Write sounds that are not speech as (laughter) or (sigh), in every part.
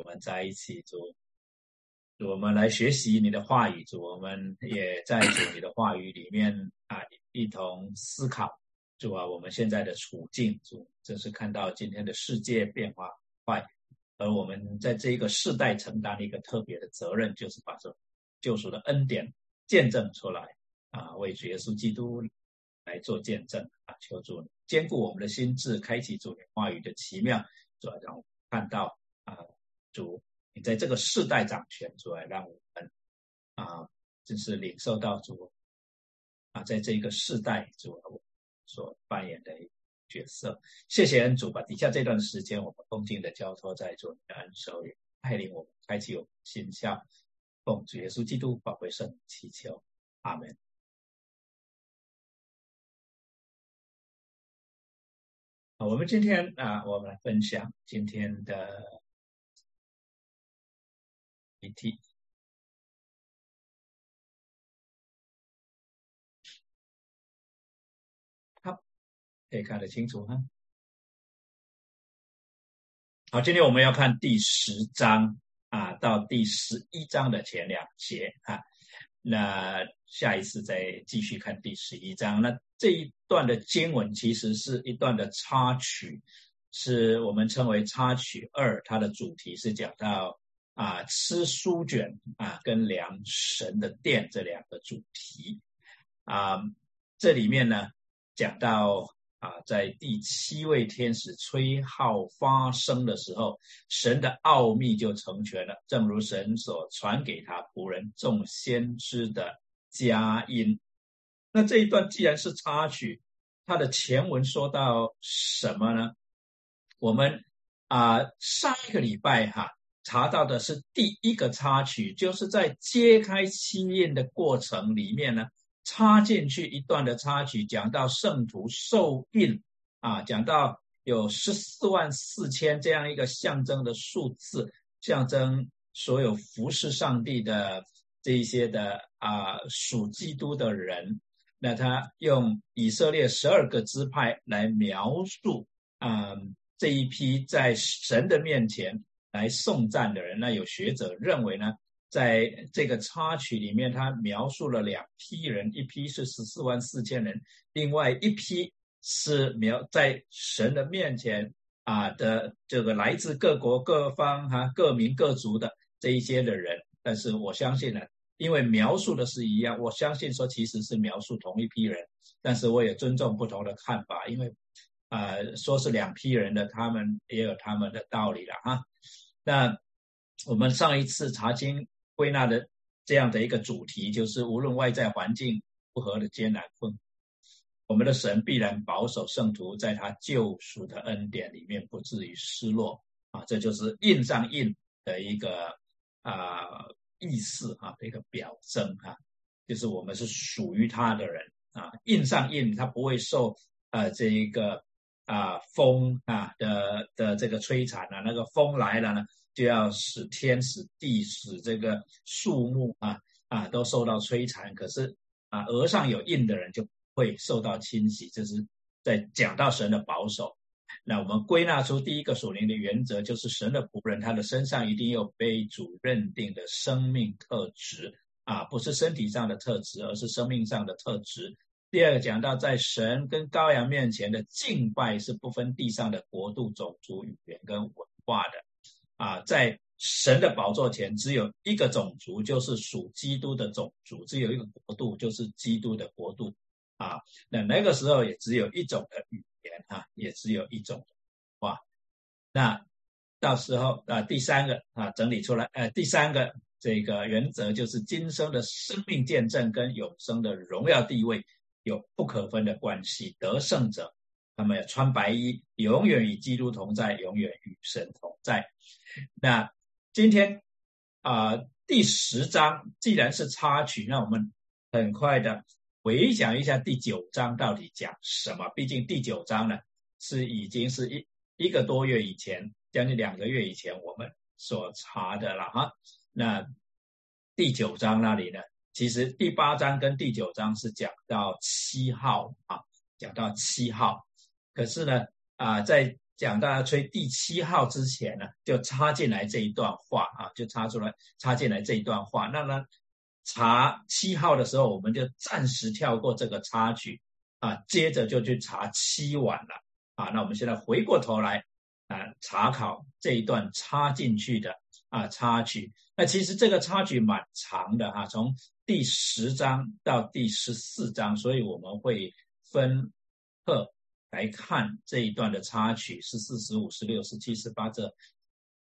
我们在一起，主，我们来学习你的话语，主，我们也在主你的话语里面啊，一同思考，主啊，我们现在的处境，主，这是看到今天的世界变化快，而我们在这一个世代承担了一个特别的责任，就是把这救赎的恩典见证出来啊，为主耶稣基督来做见证啊，求主坚固我们的心智，开启主你话语的奇妙，主要让看到啊，主你在这个世代掌权，主要让我们啊，真是领受到主啊，在这个世代主所扮演的角色。谢谢恩主，把底下这段时间我们恭敬的交托在主的恩手里，带领我们开启我们心窍，奉主耶稣基督宝贵圣祈求，阿门。我们今天啊，我们来分享今天的议题。好，可以看得清楚哈。好，今天我们要看第十章啊，到第十一章的前两节啊。那下一次再继续看第十一章。那这一段的经文其实是一段的插曲，是我们称为插曲二。它的主题是讲到啊吃书卷啊跟量神的殿这两个主题啊。这里面呢讲到啊在第七位天使吹号发声的时候，神的奥秘就成全了，正如神所传给他仆人众先知的佳音。那这一段既然是插曲，它的前文说到什么呢？我们啊上一个礼拜哈查到的是第一个插曲，就是在揭开七印的过程里面呢，插进去一段的插曲，讲到圣徒受印啊，讲到有十四万四千这样一个象征的数字，象征所有服侍上帝的这一些的啊属基督的人。那他用以色列十二个支派来描述啊这一批在神的面前来送赞的人。那有学者认为呢，在这个插曲里面，他描述了两批人，一批是十四万四千人，另外一批是描在神的面前啊的这个来自各国各方哈各民各族的这一些的人。但是我相信呢。因为描述的是一样，我相信说其实是描述同一批人，但是我也尊重不同的看法，因为啊说是两批人的，他们也有他们的道理了哈。那我们上一次查经归纳的这样的一个主题，就是无论外在环境如何的艰难困，我们的神必然保守圣徒在他救赎的恩典里面不至于失落啊，这就是印上印的一个啊。意思哈的一个表征哈，就是我们是属于他的人啊，印上印，他不会受呃这一个啊风啊的的这个摧残啊，那个风来了呢，就要使天使地使这个树木啊啊都受到摧残，可是啊额上有印的人就会受到侵袭，这是在讲到神的保守。那我们归纳出第一个属灵的原则，就是神的仆人，他的身上一定有被主认定的生命特质啊，不是身体上的特质，而是生命上的特质。第二个讲到，在神跟羔羊面前的敬拜是不分地上的国度、种族、语言跟文化的啊，在神的宝座前只有一个种族，就是属基督的种族；只有一个国度，就是基督的国度啊。那那个时候也只有一种的语。言啊，也只有一种哇。那到时候啊，第三个啊，整理出来，呃，第三个这个原则就是今生的生命见证跟永生的荣耀地位有不可分的关系。得胜者，他们穿白衣，永远与基督同在，永远与神同在。那今天啊，第十章既然是插曲，那我们很快的。回想一下第九章到底讲什么？毕竟第九章呢是已经是一一个多月以前，将近两个月以前我们所查的了哈。那第九章那里呢，其实第八章跟第九章是讲到七号啊，讲到七号。可是呢啊，在讲到吹第七号之前呢，就插进来这一段话啊，就插出来插进来这一段话。那么查七号的时候，我们就暂时跳过这个插曲啊，接着就去查七晚了啊。那我们现在回过头来啊，查考这一段插进去的啊插曲。那其实这个插曲蛮长的哈，从第十章到第十四章，所以我们会分课来看这一段的插曲，十四、十五、十六、十七、十八这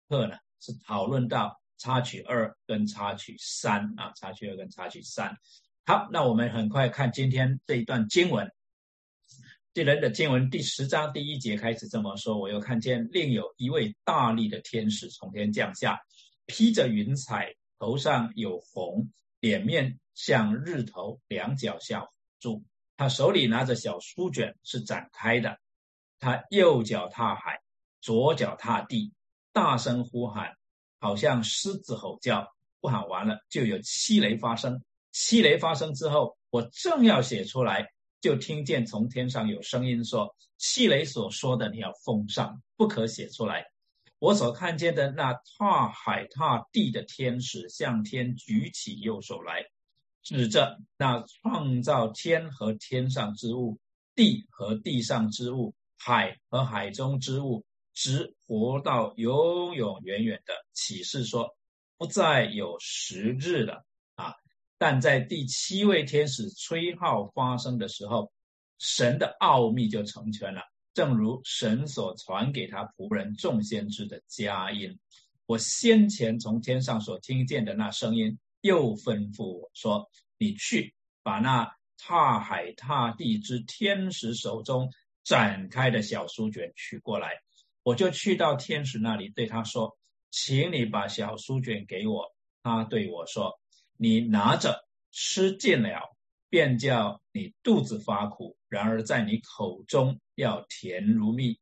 课呢，是讨论到。插曲二跟插曲三啊，插曲二跟插曲三。好，那我们很快看今天这一段经文。这人的经文第十章第一节开始这么说：我又看见另有一位大力的天使从天降下，披着云彩，头上有红，脸面像日头，两脚像柱。他手里拿着小书卷，是展开的。他右脚踏海，左脚踏地，大声呼喊。好像狮子吼叫，不喊完了就有七雷发生。七雷发生之后，我正要写出来，就听见从天上有声音说：“七雷所说的你要封上，不可写出来。”我所看见的那踏海踏地的天使向天举起右手来，指着那创造天和天上之物、地和地上之物、海和海中之物。直活到永永远远的启示说，不再有十日了啊！但在第七位天使吹号发生的时候，神的奥秘就成全了，正如神所传给他仆人众先知的佳音。我先前从天上所听见的那声音，又吩咐我说：“你去把那踏海踏地之天使手中展开的小书卷取过来。”我就去到天使那里，对他说：“请你把小书卷给我。”他对我说：“你拿着吃尽了，便叫你肚子发苦；然而在你口中要甜如蜜。”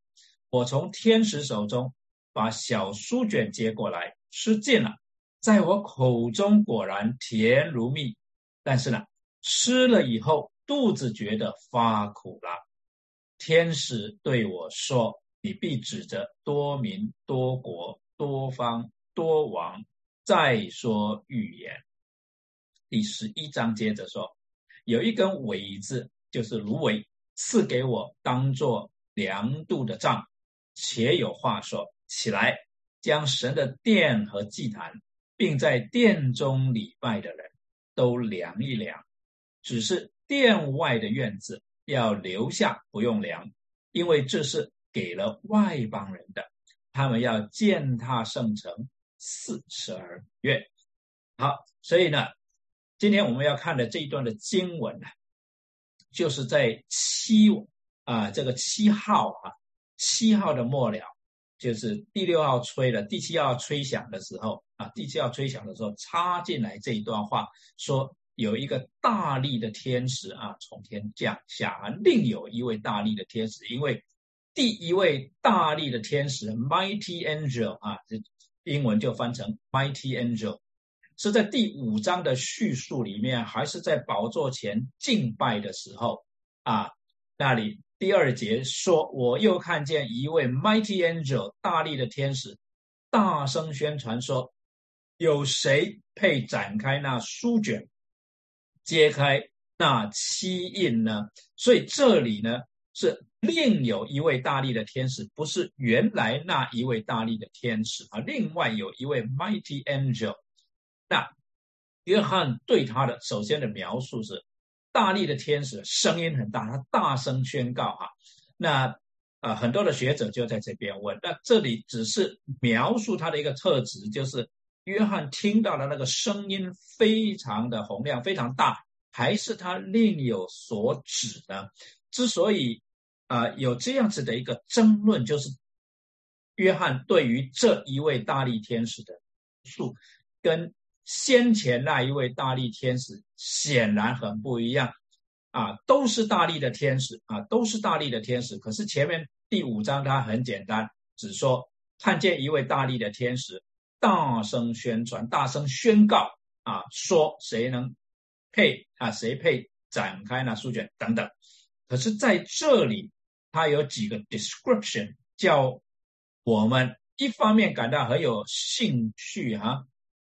我从天使手中把小书卷接过来，吃尽了，在我口中果然甜如蜜。但是呢，吃了以后肚子觉得发苦了。天使对我说。你必指着多民、多国、多方、多王，再说预言。第十一章接着说，有一根苇子，就是芦苇，赐给我当做量度的杖，且有话说：起来，将神的殿和祭坛，并在殿中礼拜的人都量一量。只是殿外的院子要留下，不用量，因为这是。给了外邦人的，他们要践踏圣城四十二月。好，所以呢，今天我们要看的这一段的经文呢，就是在七啊这个七号啊七号的末了，就是第六号吹了，第七号吹响的时候啊，第七号吹响的时候插进来这一段话，说有一个大力的天使啊从天降下啊，另有一位大力的天使，因为。第一位大力的天使，Mighty Angel 啊，英文就翻成 Mighty Angel，是在第五章的叙述里面，还是在宝座前敬拜的时候啊？那里第二节说，我又看见一位 Mighty Angel 大力的天使，大声宣传说，有谁配展开那书卷，揭开那七印呢？所以这里呢是。另有一位大力的天使，不是原来那一位大力的天使啊。另外有一位 mighty angel。那约翰对他的首先的描述是，大力的天使声音很大，他大声宣告哈。那啊，很多的学者就在这边问，那这里只是描述他的一个特质，就是约翰听到的那个声音非常的洪亮，非常大，还是他另有所指呢？之所以。啊，有这样子的一个争论，就是约翰对于这一位大力天使的述，跟先前那一位大力天使显然很不一样。啊，都是大力的天使啊，都是大力的天使。可是前面第五章它很简单，只说看见一位大力的天使，大声宣传，大声宣告啊，说谁能配啊，谁配展开那书卷等等。可是在这里。它有几个 description，叫我们一方面感到很有兴趣哈，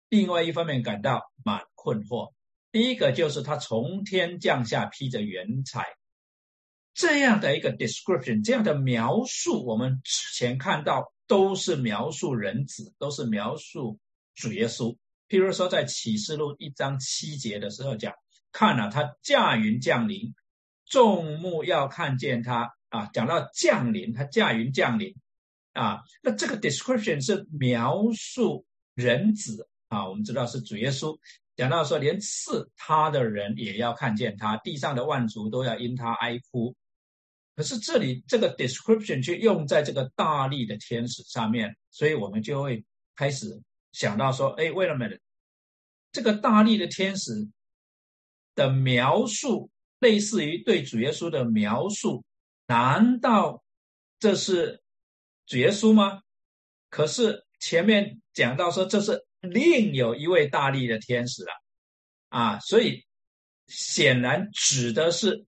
另外一方面感到蛮困惑。第一个就是他从天降下披着云彩，这样的一个 description，这样的描述，我们之前看到都是描述人子，都是描述主耶稣。譬如说，在启示录一章七节的时候讲，看了他驾云降临，众目要看见他啊。讲到降临，他驾云降临啊，那这个 description 是描述人子啊。我们知道是主耶稣，讲到说连刺他的人也要看见他，地上的万族都要因他哀哭。可是这里这个 description 却用在这个大力的天使上面，所以我们就会开始。想到说，哎，wait a minute，这个大力的天使的描述，类似于对主耶稣的描述，难道这是主耶稣吗？可是前面讲到说，这是另有一位大力的天使了，啊，所以显然指的是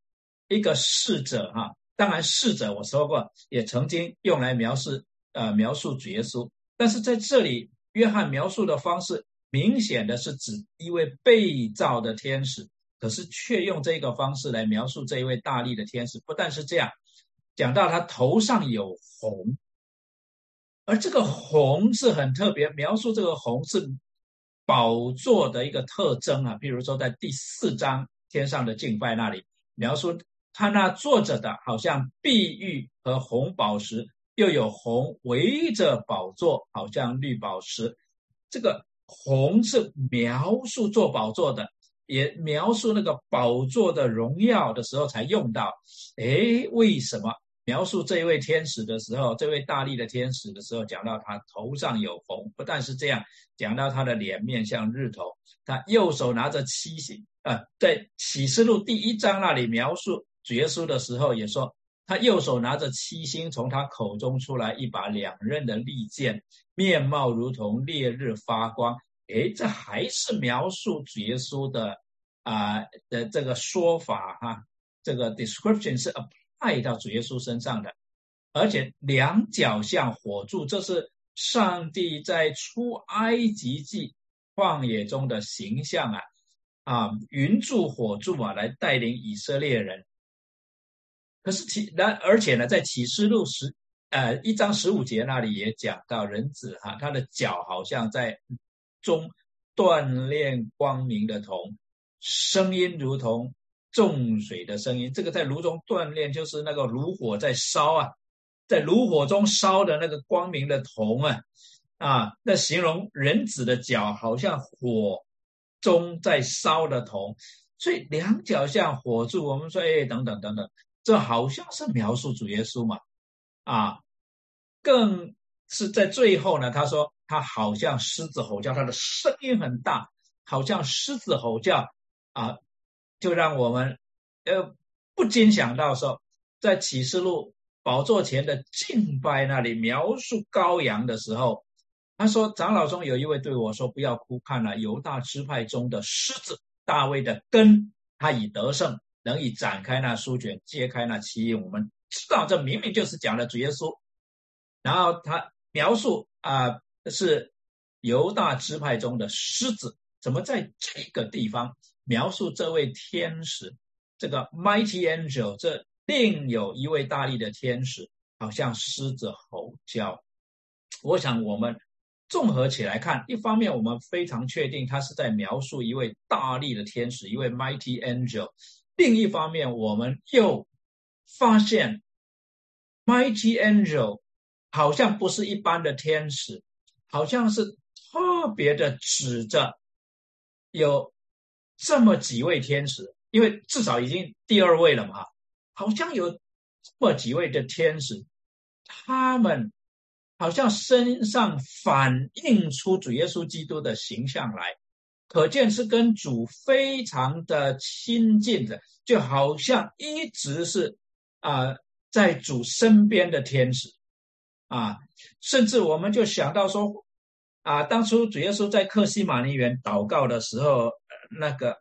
一个侍者哈。当然，侍者我说过，也曾经用来描述呃描述主耶稣，但是在这里。约翰描述的方式明显的是指一位被造的天使，可是却用这个方式来描述这一位大力的天使。不但是这样，讲到他头上有红，而这个红是很特别，描述这个红是宝座的一个特征啊。比如说在第四章天上的敬拜那里，描述他那坐着的好像碧玉和红宝石。又有红围着宝座，好像绿宝石。这个红是描述做宝座的，也描述那个宝座的荣耀的时候才用到。哎，为什么描述这一位天使的时候，这位大力的天使的时候，讲到他头上有红？不但是这样，讲到他的脸面像日头，他右手拿着七星。啊，在启示录第一章那里描述主耶稣的时候，也说。他右手拿着七星，从他口中出来一把两刃的利剑，面貌如同烈日发光。诶，这还是描述主耶稣的啊的这个说法哈，这个 description 是爱到主耶稣身上的，而且两脚像火柱，这是上帝在出埃及记旷野中的形象啊啊，云柱火柱啊，来带领以色列人。可是启然而且呢，在启示录十呃一章十五节那里也讲到人子哈，他的脚好像在中锻炼光明的铜，声音如同重水的声音。这个在炉中锻炼，就是那个炉火在烧啊，在炉火中烧的那个光明的铜啊啊，那形容人子的脚好像火中在烧的铜，所以两脚像火柱。我们说哎，等等等等。这好像是描述主耶稣嘛，啊，更是在最后呢。他说他好像狮子吼叫，他的声音很大，好像狮子吼叫啊，就让我们呃不禁想到说，在启示录宝座前的敬拜那里描述羔羊的时候，他说长老中有一位对我说：“不要哭，看了犹大支派中的狮子大卫的根，他已得胜。”能以展开那书卷，揭开那奇异，我们知道这明明就是讲了主耶稣。然后他描述啊，是犹大支派中的狮子，怎么在这个地方描述这位天使？这个 mighty angel，这另有一位大力的天使，好像狮子吼叫。我想我们综合起来看，一方面我们非常确定他是在描述一位大力的天使，一位 mighty angel。另一方面，我们又发现，Mighty Angel 好像不是一般的天使，好像是特别的指着有这么几位天使，因为至少已经第二位了嘛，好像有这么几位的天使，他们好像身上反映出主耶稣基督的形象来。可见是跟主非常的亲近的，就好像一直是啊在主身边的天使啊，甚至我们就想到说啊，当初主耶稣在克西马尼园祷告的时候，那个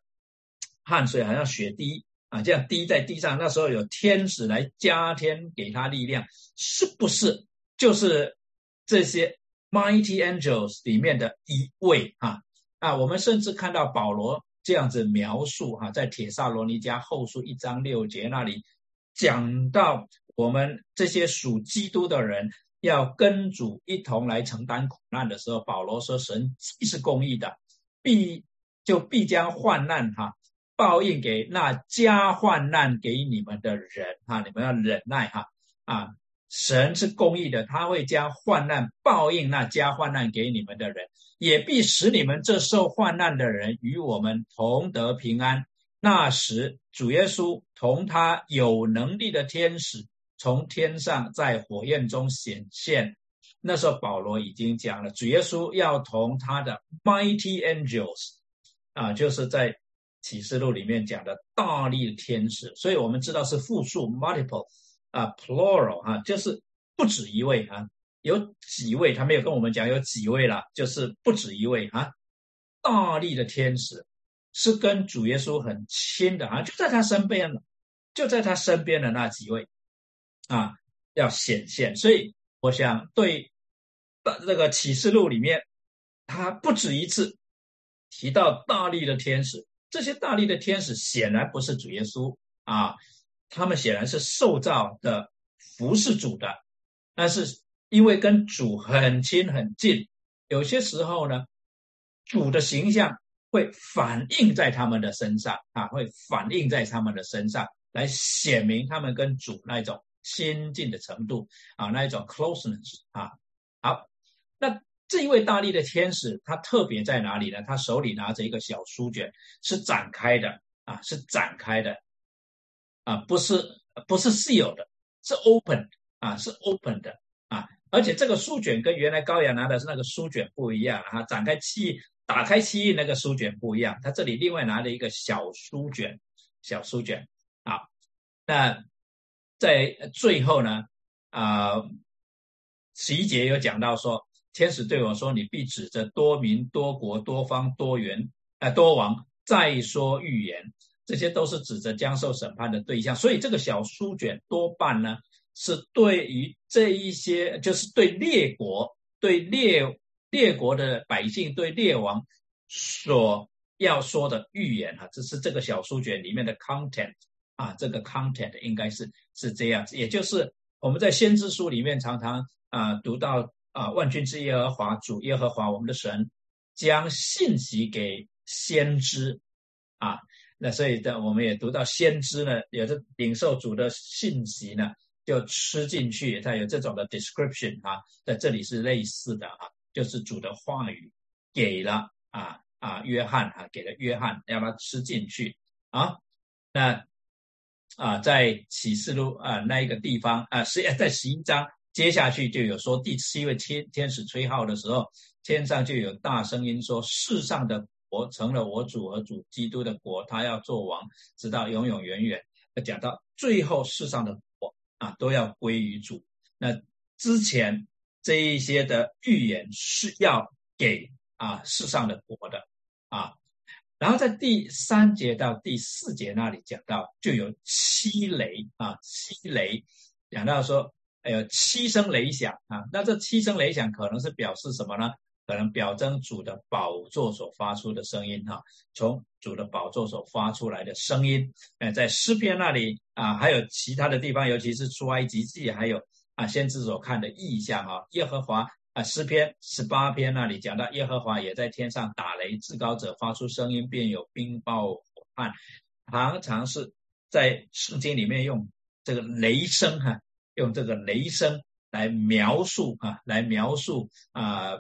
汗水好像血滴啊，这样滴在地上，那时候有天使来加添给他力量，是不是？就是这些 mighty angels 里面的一位啊啊，我们甚至看到保罗这样子描述哈，在铁萨罗尼迦后书一章六节那里讲到，我们这些属基督的人要跟主一同来承担苦难的时候，保罗说：“神既是公义的，必就必将患难哈。”报应给那加患难给你们的人哈，你们要忍耐哈啊！神是公义的，他会将患难报应那加患难给你们的人，也必使你们这受患难的人与我们同得平安。那时，主耶稣同他有能力的天使从天上在火焰中显现。那时候，保罗已经讲了，主耶稣要同他的 mighty angels 啊，就是在。启示录里面讲的大力的天使，所以我们知道是复数 （multiple） 啊，plural 啊，就是不止一位啊，有几位，他没有跟我们讲有几位了，就是不止一位啊。大力的天使是跟主耶稣很亲的啊，就在他身边了，就在他身边的那几位啊，要显现。所以我想对这个启示录里面，他不止一次提到大力的天使。这些大力的天使显然不是主耶稣啊，他们显然是受造的服侍主的，但是因为跟主很亲很近，有些时候呢，主的形象会反映在他们的身上啊，会反映在他们的身上，来显明他们跟主那一种亲近的程度啊，那一种 closeness 啊，好，那。这一位大力的天使，他特别在哪里呢？他手里拿着一个小书卷，是展开的啊，是展开的啊，不是不是 seal 的，是 open 啊，是 open 的啊。而且这个书卷跟原来高阳拿的是那个书卷不一样啊，展开七打开七印那个书卷不一样，他这里另外拿了一个小书卷，小书卷啊。那在最后呢啊，十一节有讲到说。天使对我说：“你必指着多民、多国、多方、多元、呃多王再说预言，这些都是指着将受审判的对象。所以这个小书卷多半呢，是对于这一些，就是对列国、对列列国的百姓、对列王所要说的预言啊。这是这个小书卷里面的 content 啊，这个 content 应该是是这样子，也就是我们在先知书里面常常啊读到。”啊，万军之耶和华主耶和华我们的神将信息给先知啊，那所以的我们也读到先知呢，有着领受主的信息呢，就吃进去，它有这种的 description 啊，在这里是类似的啊，就是主的话语给了啊啊约翰啊，给了约翰让他吃进去啊，那啊在启示录啊那一个地方啊，是在十一章。接下去就有说第七位天天使吹号的时候，天上就有大声音说：世上的国成了我主和主基督的国，他要做王，直到永永远远。讲到最后，世上的国啊都要归于主。那之前这一些的预言是要给啊世上的国的啊。然后在第三节到第四节那里讲到，就有七雷啊，七雷讲到说。还有七声雷响啊，那这七声雷响可能是表示什么呢？可能表征主的宝座所发出的声音哈，从主的宝座所发出来的声音。哎，在诗篇那里啊，还有其他的地方，尤其是出埃及记，还有啊先知所看的意象啊，耶和华啊诗篇十八篇那里讲到耶和华也在天上打雷，至高者发出声音，便有冰雹火旱，常常是在圣经里面用这个雷声哈。用这个雷声来描述啊，来描述啊，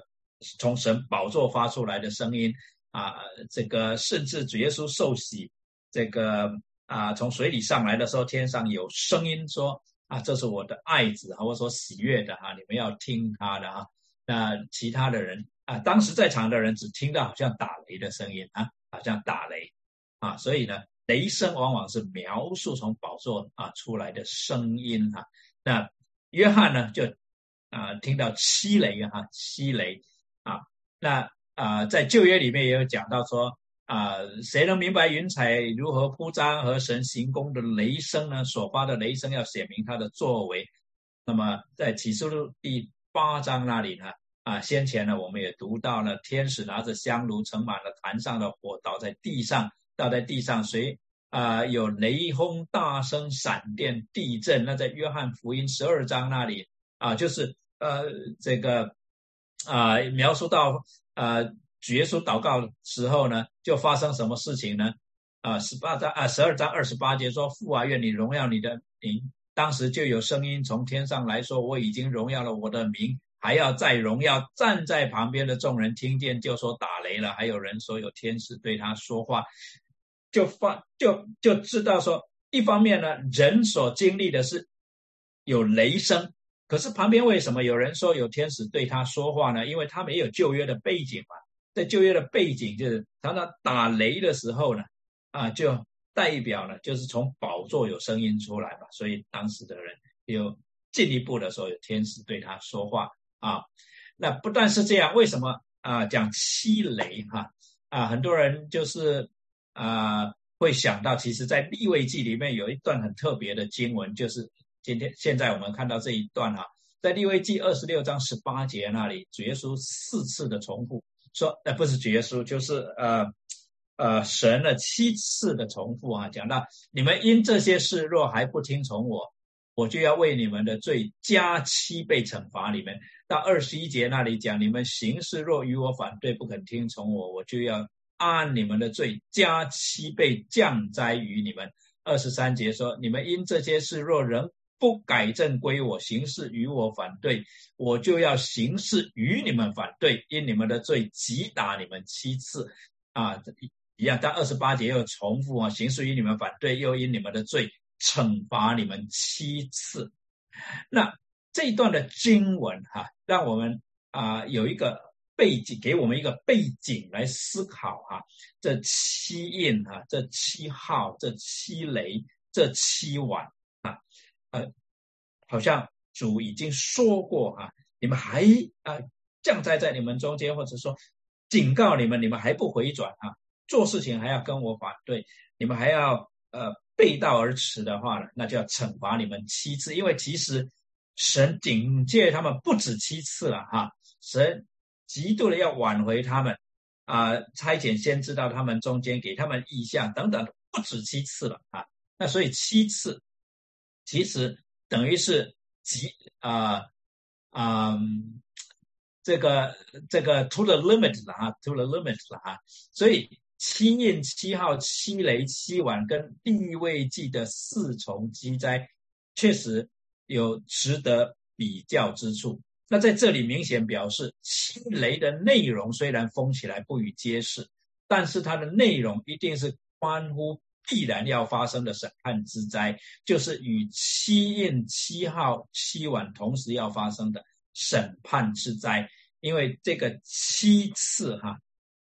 从神宝座发出来的声音啊，这个甚至主耶稣受洗，这个啊，从水里上来的时候，天上有声音说啊，这是我的爱子，或者说喜悦的哈，你们要听他的啊。那其他的人啊，当时在场的人只听到好像打雷的声音啊，好像打雷啊，所以呢，雷声往往是描述从宝座啊出来的声音哈。那约翰呢，就啊听到七雷啊，七雷啊，那啊在旧约里面也有讲到说啊，谁能明白云彩如何铺张和神行宫的雷声呢？所发的雷声要显明他的作为，那么在启示录第八章那里呢，啊，先前呢我们也读到了天使拿着香炉盛满了坛上的火倒在地上，倒在地上，谁啊有雷轰、大声、闪电、地震？那在约翰福音十二章那里啊，就是呃这个啊描述到呃主耶稣祷告时候呢，就发生什么事情呢？啊，十八章啊十二章二十八节说：“父啊，愿你荣耀你的名。”当时就有声音从天上来说：“我已经荣耀了我的名，还要再荣耀。”站在旁边的众人听见，就说：“打雷了。”还有人说有天使对他说话，就发就就知道说，一方面呢，人所经历的是有雷声，可是旁边为什么有人说有天使对他说话呢？因为他没有旧约的背景嘛，在旧约的背景就是常常打雷的时候呢，啊就。代表呢，就是从宝座有声音出来嘛，所以当时的人有进一步的说有天使对他说话啊。那不但是这样，为什么啊讲七雷哈啊？很多人就是啊会想到，其实在立位记里面有一段很特别的经文，就是今天现在我们看到这一段哈，在立位记二十六章十八节那里，主耶稣四次的重复说，呃不是主耶稣，就是呃。呃，神的七次的重复啊，讲到你们因这些事若还不听从我，我就要为你们的罪加七倍惩罚你们。到二十一节那里讲，你们行事若与我反对，不肯听从我，我就要按你们的罪加七倍降灾于你们。二十三节说，你们因这些事若仍不改正归我，行事与我反对，我就要行事与你们反对，因你们的罪击打你们七次啊。一样，但二十八节又重复啊，行事于你们反对，又因你们的罪惩罚你们七次。那这一段的经文哈，让我们啊有一个背景，给我们一个背景来思考哈。这七印啊，这七号，这七雷，这七碗啊，呃，好像主已经说过啊，你们还啊降灾在你们中间，或者说警告你们，你们还不回转啊。做事情还要跟我反对，你们还要呃背道而驰的话呢，那就要惩罚你们七次。因为其实神警戒他们不止七次了哈，神极度的要挽回他们啊，差遣先知到他们中间给他们意象等等，不止七次了啊。那所以七次其实等于是极啊啊这个这个 to the limit 了哈，to the limit 了哈，所以。七印、七号、七雷、七碗，跟地位记的四重积灾，确实有值得比较之处。那在这里明显表示，七雷的内容虽然封起来不予揭示，但是它的内容一定是关乎必然要发生的审判之灾，就是与七印、七号、七晚同时要发生的审判之灾。因为这个七次哈。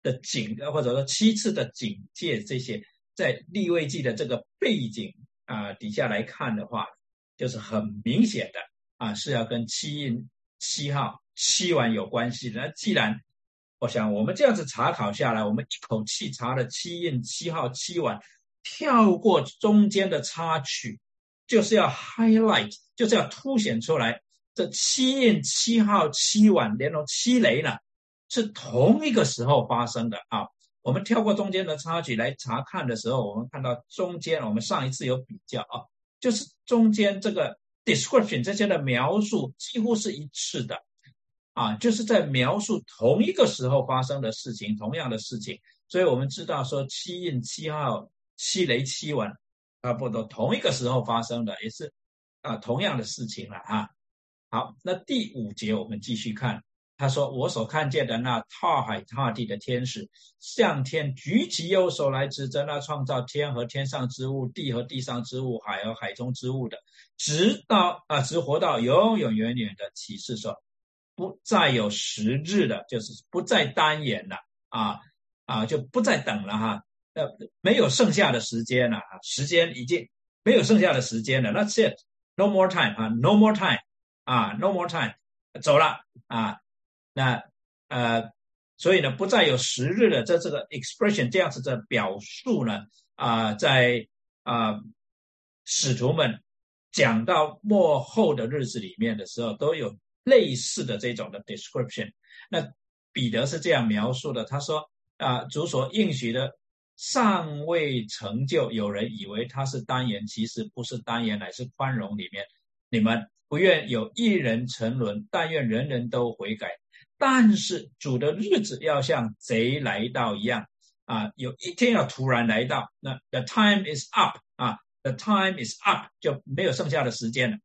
的警，或者说七次的警戒，这些在立位记的这个背景啊底下来看的话，就是很明显的啊是要跟七印、七号、七晚有关系。那既然我想我们这样子查考下来，我们一口气查了七印、七号、七晚，跳过中间的插曲，就是要 highlight，就是要凸显出来这七印、七号、七晚连同七雷呢。是同一个时候发生的啊！我们跳过中间的插曲来查看的时候，我们看到中间，我们上一次有比较啊，就是中间这个 description 这些的描述几乎是一致的啊，就是在描述同一个时候发生的事情，同样的事情。所以我们知道说七印七号七雷七纹差不多同一个时候发生的，也是啊同样的事情了啊。好，那第五节我们继续看。他说：“我所看见的那踏海踏地的天使，向天举起右手来指着那创造天和天上之物、地和地上之物、海和海中之物的，直到啊，直活到永永远远的启示说，不再有时日的，就是不再单眼了啊啊，就不再等了哈，呃，没有剩下的时间了啊，时间已经没有剩下的时间了，That's it，no more time 啊，no more time 啊，no more time，走了啊。”那呃，所以呢，不再有时日的这这个 expression 这样子的表述呢，啊，在啊使徒们讲到末后的日子里面的时候，都有类似的这种的 description。那彼得是这样描述的，他说：“啊，主所应许的尚未成就，有人以为他是单言，其实不是单言，乃是宽容里面。你们不愿有一人沉沦，但愿人人都悔改。但是主的日子要像贼来到一样啊，有一天要突然来到。那 the time is up 啊。” The time is up，就没有剩下的时间了。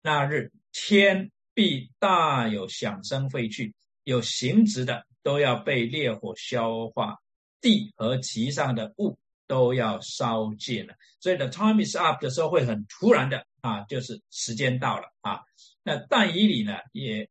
那日天必大有响声废去，有形质的都要被烈火消化，地和其上的物都要烧尽了。所以 the time is up 的时候会很突然的啊，就是时间到了啊。那但以理呢也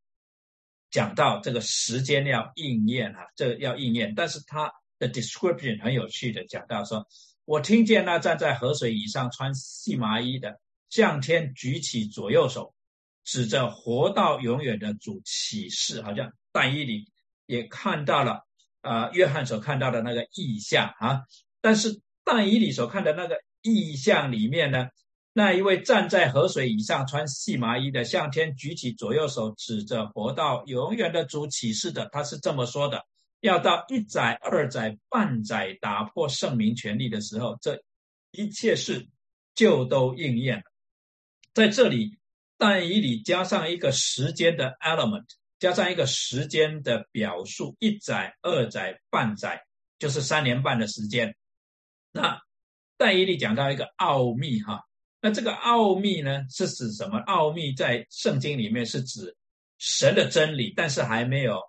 讲到这个时间要应验啊，这要应验，但是他的 description 很有趣的讲到说。我听见那站在河水以上穿细麻衣的，向天举起左右手，指着活到永远的主启示，好像但以理也看到了，啊，约翰所看到的那个意象啊。但是但以理所看的那个意象里面呢，那一位站在河水以上穿细麻衣的，向天举起左右手，指着活到永远的主启示的，他是这么说的。要到一载、二载、半载打破圣明权力的时候，这一切事就都应验了。在这里，但以里加上一个时间的 element，加上一个时间的表述，一载、二载、半载，就是三年半的时间。那但以里讲到一个奥秘哈，那这个奥秘呢是指什么？奥秘在圣经里面是指神的真理，但是还没有。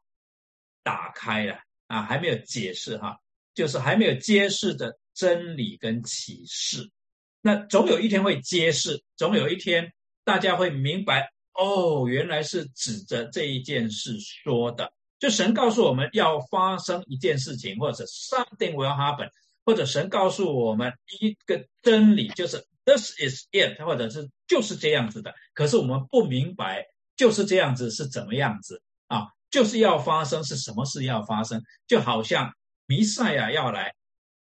打开了啊，还没有解释哈，就是还没有揭示的真理跟启示。那总有一天会揭示，总有一天大家会明白哦，原来是指着这一件事说的。就神告诉我们要发生一件事情，或者 something will happen，或者神告诉我们一个真理，就是 this is it，或者是就是这样子的。可是我们不明白就是这样子是怎么样子啊？就是要发生，是什么事要发生？就好像弥赛亚要来，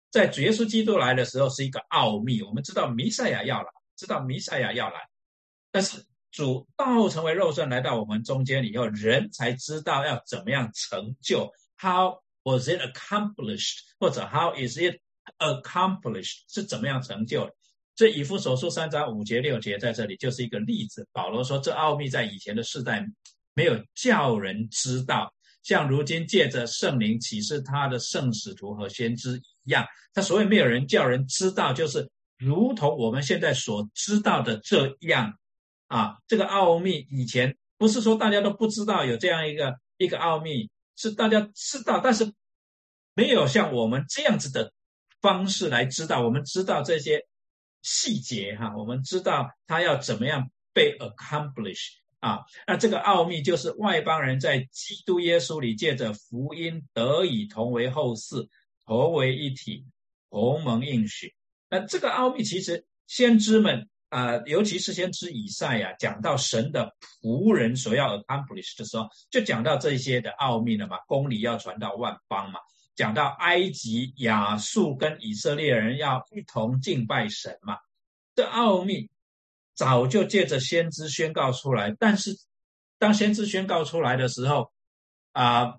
在主耶稣基督来的时候是一个奥秘。我们知道弥赛亚要来，知道弥赛亚要来，但是主道成为肉身来到我们中间以后，人才知道要怎么样成就。How was it accomplished？或者 How is it accomplished？是怎么样成就？这以弗所书三章五节六节在这里就是一个例子。保罗说，这奥秘在以前的世代。没有叫人知道，像如今借着圣灵启示他的圣使徒和先知一样。他所谓没有人叫人知道，就是如同我们现在所知道的这样啊。这个奥秘以前不是说大家都不知道有这样一个一个奥秘，是大家知道，但是没有像我们这样子的方式来知道。我们知道这些细节哈，我们知道他要怎么样被 accomplish。啊，那这个奥秘就是外邦人在基督耶稣里借着福音得以同为后嗣，同为一体，同盟应许。那这个奥秘其实先知们啊，尤其是先知以赛亚讲到神的仆人所要 accomplish 的时候，就讲到这些的奥秘了嘛。公理要传到万邦嘛，讲到埃及亚述跟以色列人要一同敬拜神嘛，这奥秘。早就借着先知宣告出来，但是当先知宣告出来的时候，啊，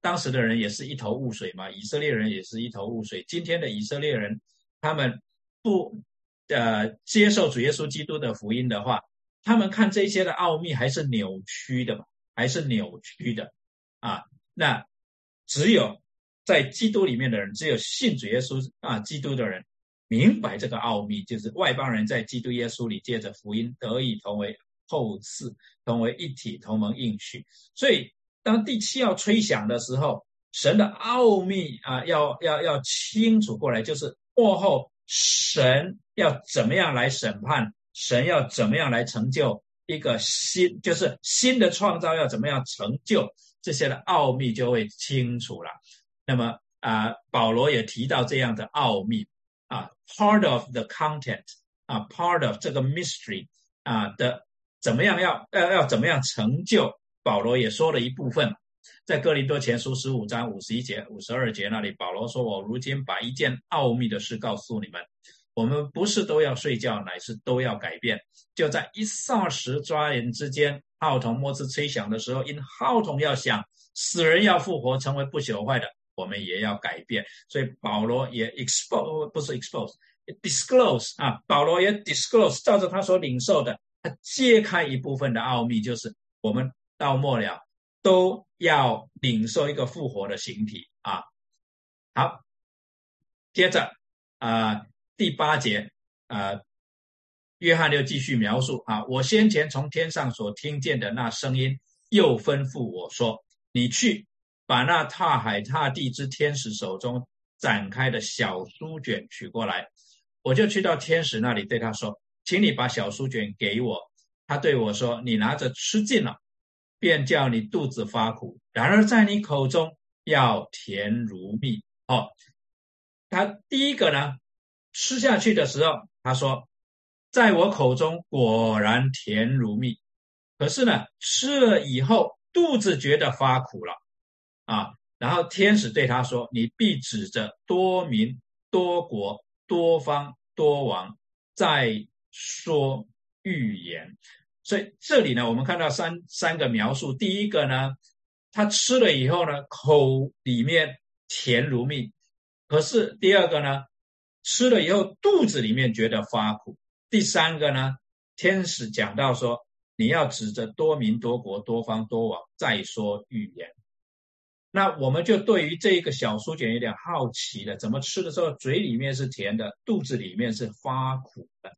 当时的人也是一头雾水嘛，以色列人也是一头雾水。今天的以色列人，他们不呃接受主耶稣基督的福音的话，他们看这些的奥秘还是扭曲的嘛，还是扭曲的啊。那只有在基督里面的人，只有信主耶稣啊基督的人。明白这个奥秘，就是外邦人在基督耶稣里借着福音得以同为后嗣，同为一体，同盟应许。所以，当第七要吹响的时候，神的奥秘啊，要要要清楚过来，就是过后神要怎么样来审判，神要怎么样来成就一个新，就是新的创造要怎么样成就这些的奥秘就会清楚了。那么啊，保罗也提到这样的奥秘。啊，part of the content 啊，part of 这个 mystery 啊的怎么样要要要怎么样成就？保罗也说了一部分，在哥林多前书十五章五十一节、五十二节那里，保罗说：“我如今把一件奥秘的事告诉你们，我们不是都要睡觉，乃是都要改变。就在一霎时抓眼之间，号筒末次吹响的时候，因号筒要响，死人要复活，成为不朽坏的，我们也要改变。所以保罗也 expose 不是 expose，disclose 啊，保罗也 disclose，照着他所领受的，他揭开一部分的奥秘，就是我们到末了都要领受一个复活的形体啊。好，接着啊。第八节，啊，约翰又继续描述啊，我先前从天上所听见的那声音，又吩咐我说：“你去把那踏海踏地之天使手中展开的小书卷取过来。”我就去到天使那里，对他说：“请你把小书卷给我。”他对我说：“你拿着吃尽了，便叫你肚子发苦；然而在你口中要甜如蜜。”哦，他第一个呢？吃下去的时候，他说：“在我口中果然甜如蜜。”可是呢，吃了以后肚子觉得发苦了啊。然后天使对他说：“你必指着多民、多国、多方、多王再说预言。”所以这里呢，我们看到三三个描述。第一个呢，他吃了以后呢，口里面甜如蜜。可是第二个呢？吃了以后，肚子里面觉得发苦。第三个呢，天使讲到说，你要指着多民、多国、多方、多王再说预言。那我们就对于这一个小书卷有点好奇了：怎么吃的时候嘴里面是甜的，肚子里面是发苦的？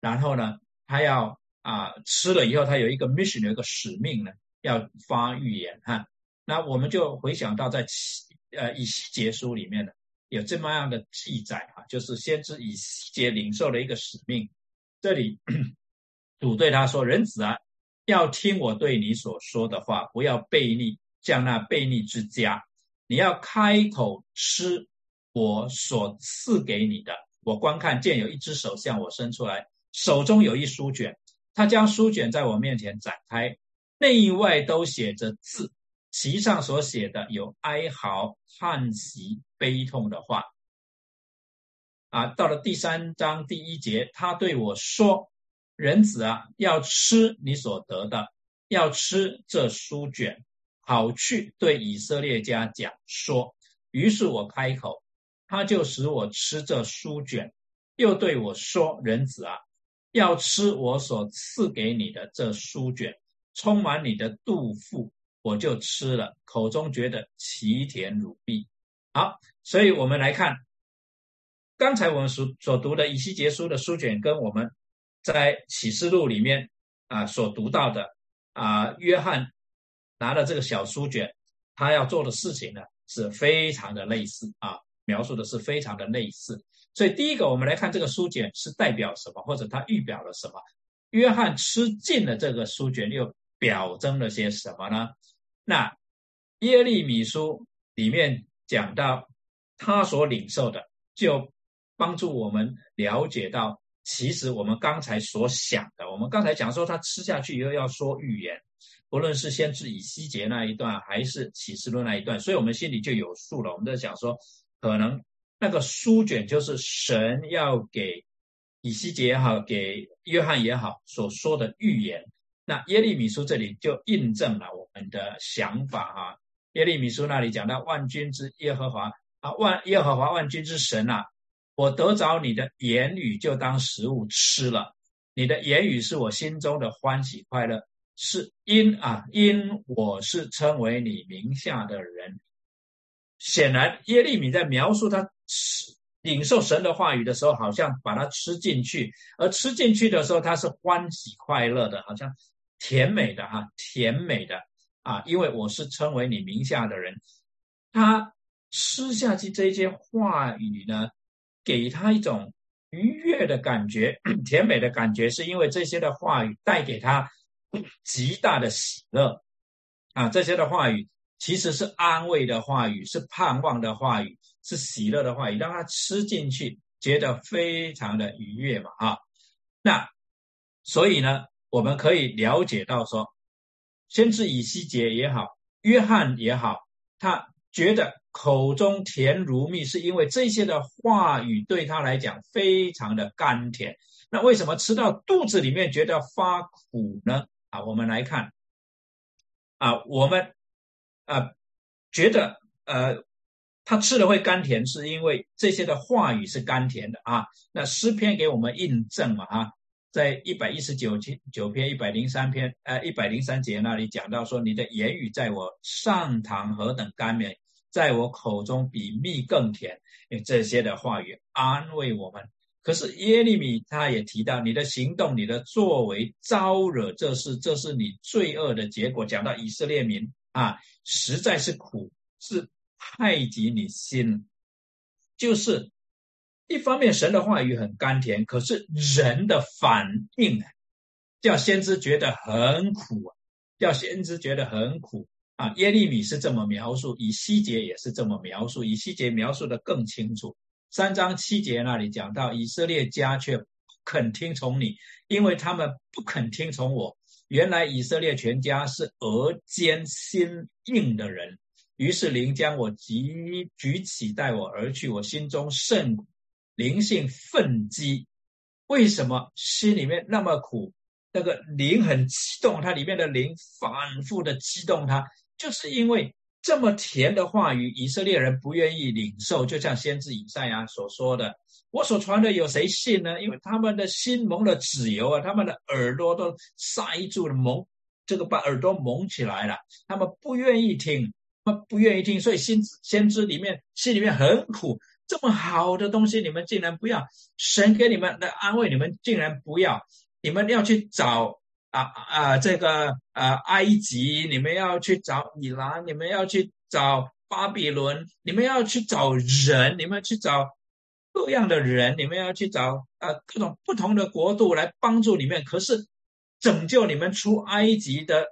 然后呢，他要啊吃了以后，他有一个 mission，有一个使命呢，要发预言哈。那我们就回想到在呃以西结书里面的。有这么样的记载啊，就是先知以西结领受了一个使命。这里主对他说：“人子啊，要听我对你所说的话，不要背逆，将那背逆之家。你要开口吃我所赐给你的。我观看见有一只手向我伸出来，手中有一书卷，他将书卷在我面前展开，内外都写着字。”其上所写的有哀嚎、叹息、悲痛的话，啊，到了第三章第一节，他对我说：“人子啊，要吃你所得的，要吃这书卷，好去对以色列家讲说。”于是我开口，他就使我吃这书卷，又对我说：“人子啊，要吃我所赐给你的这书卷，充满你的肚腹。”我就吃了，口中觉得奇甜如蜜。好，所以我们来看，刚才我们所所读的以西结书的书卷，跟我们在启示录里面啊所读到的啊，约翰拿了这个小书卷，他要做的事情呢是非常的类似啊，描述的是非常的类似。所以第一个，我们来看这个书卷是代表什么，或者它预表了什么？约翰吃尽了这个书卷，又表征了些什么呢？那耶利米书里面讲到他所领受的，就帮助我们了解到，其实我们刚才所想的，我们刚才讲说他吃下去以后要说预言，不论是先知以西结那一段，还是启示录那一段，所以我们心里就有数了。我们在想说，可能那个书卷就是神要给以西结也好，给约翰也好所说的预言。那耶利米书这里就印证了我们的想法哈。耶利米书那里讲到万军之耶和华啊，万耶和华万军之神呐，我得着你的言语就当食物吃了，你的言语是我心中的欢喜快乐，是因啊因我是称为你名下的人。显然耶利米在描述他吃领受神的话语的时候，好像把它吃进去，而吃进去的时候他是欢喜快乐的，好像。甜美的哈，甜美的啊，因为我是称为你名下的人，他吃下去这些话语呢，给他一种愉悦的感觉，(clears throat) 甜美的感觉，是因为这些的话语带给他极大的喜乐啊，这些的话语其实是安慰的话语，是盼望的话语，是喜乐的话语，让他吃进去，觉得非常的愉悦嘛啊，那所以呢？我们可以了解到，说先知以西结也好，约翰也好，他觉得口中甜如蜜，是因为这些的话语对他来讲非常的甘甜。那为什么吃到肚子里面觉得发苦呢？啊，我们来看，啊，我们啊觉得呃，他吃了会甘甜，是因为这些的话语是甘甜的啊。那诗篇给我们印证了啊。在一百一十九篇九篇一百零三篇呃一百零三节那里讲到说，你的言语在我上堂何等甘美，在我口中比蜜更甜。这些的话语安慰我们。可是耶利米他也提到，你的行动、你的作为招惹这事，这是你罪恶的结果。讲到以色列民啊，实在是苦，是害及你心，就是。一方面，神的话语很甘甜，可是人的反应啊，叫先知觉得很苦啊，叫先知觉得很苦啊。耶利米是这么描述，以西结也是这么描述，以西结描述的更清楚。三章七节那里讲到，以色列家却不肯听从你，因为他们不肯听从我。原来以色列全家是额间心硬的人，于是灵将我举举起带我而去，我心中甚。灵性愤激，为什么心里面那么苦？那个灵很激动，它里面的灵反复的激动，它就是因为这么甜的话语，以色列人不愿意领受。就像先知以赛亚所说的：“我所传的有谁信呢？因为他们的心蒙了脂油啊，他们的耳朵都塞住了，蒙这个把耳朵蒙起来了，他们不愿意听，他们不愿意听，所以先知先知里面心里面很苦。”这么好的东西，你们竟然不要；神给你们的安慰，你们竟然不要。你们要去找啊啊这个啊埃及，你们要去找以兰，你们要去找巴比伦，你们要去找人，你们要去找各样的人，你们要去找啊各种不同的国度来帮助你们。可是拯救你们出埃及的，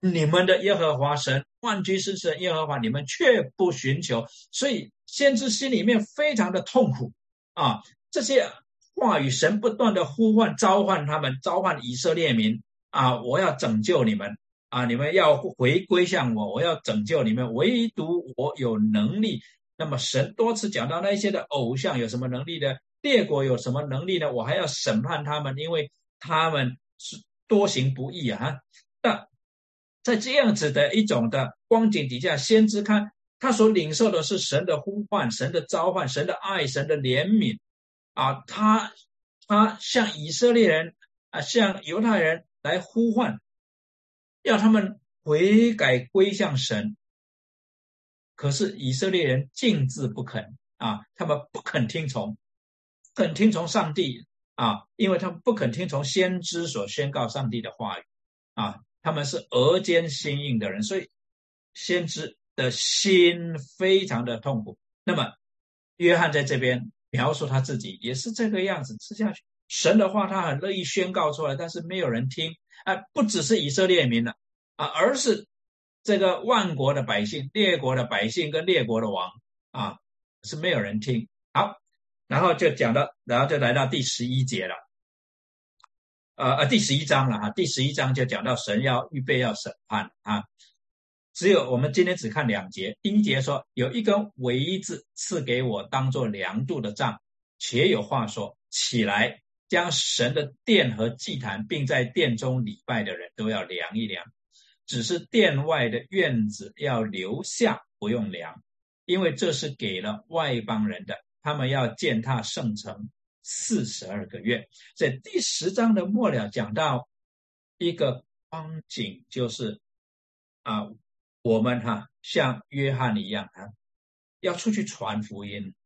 你们的耶和华神万军之神耶和华，你们却不寻求，所以。先知心里面非常的痛苦啊！这些话语，神不断的呼唤、召唤他们，召唤以色列民啊！我要拯救你们啊！你们要回归向我，我要拯救你们。唯独我有能力。那么神多次讲到那些的偶像有什么能力呢？列国有什么能力呢？我还要审判他们，因为他们是多行不义啊！那在这样子的一种的光景底下，先知看。他所领受的是神的呼唤、神的召唤、神的爱、神的怜悯，啊，他他向以色列人啊，向犹太人来呼唤，要他们悔改归向神。可是以色列人静自不肯啊，他们不肯听从，不肯听从上帝啊，因为他们不肯听从先知所宣告上帝的话语啊，他们是额间心硬的人，所以先知。的心非常的痛苦。那么，约翰在这边描述他自己也是这个样子吃下去。神的话他很乐意宣告出来，但是没有人听。啊，不只是以色列民了啊，而是这个万国的百姓、列国的百姓跟列国的王啊，是没有人听。好，然后就讲到，然后就来到第十一节了。呃呃，第十一章了哈，第十一章就讲到神要预备要审判啊。只有我们今天只看两节。第一节说有一根苇子赐给我当做量度的杖，且有话说：起来，将神的殿和祭坛，并在殿中礼拜的人都要量一量。只是殿外的院子要留下，不用量，因为这是给了外邦人的。他们要践踏圣城四十二个月。在第十章的末了讲到一个光景，就是啊。我们哈像约翰一样啊，要出去传福音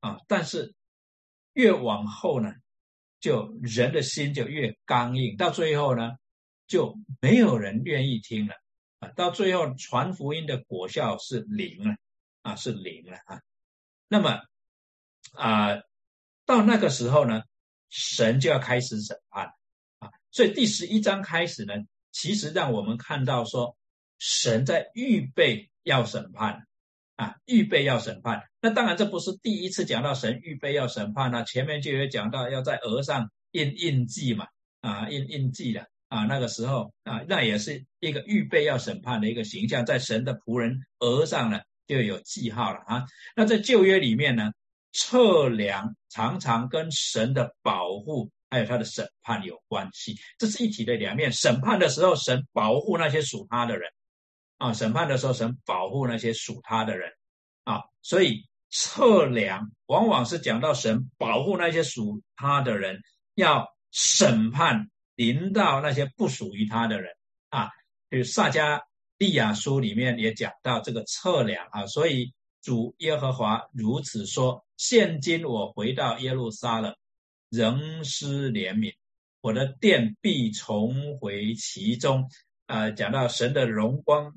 啊，但是越往后呢，就人的心就越刚硬，到最后呢，就没有人愿意听了啊，到最后传福音的果效是零了啊，是零了啊。那么啊，到那个时候呢，神就要开始审判啊，所以第十一章开始呢，其实让我们看到说。神在预备要审判啊，预备要审判。那当然这不是第一次讲到神预备要审判了，前面就有讲到要在额上印印记嘛，啊，印印记的啊，那个时候啊，那也是一个预备要审判的一个形象，在神的仆人额上呢就有记号了啊。那在旧约里面呢，测量常常跟神的保护还有他的审判有关系，这是一体的两面。审判的时候，神保护那些属他的人啊；审判的时候，神保护那些属他的人啊。所以测量往往是讲到神保护那些属他的人，要审判临到那些不属于他的人啊。比如撒迦利亚书里面也讲到这个测量啊，所以主耶和华如此说：现今我回到耶路撒冷。仍施怜悯，我的殿必重回其中。啊，讲到神的荣光，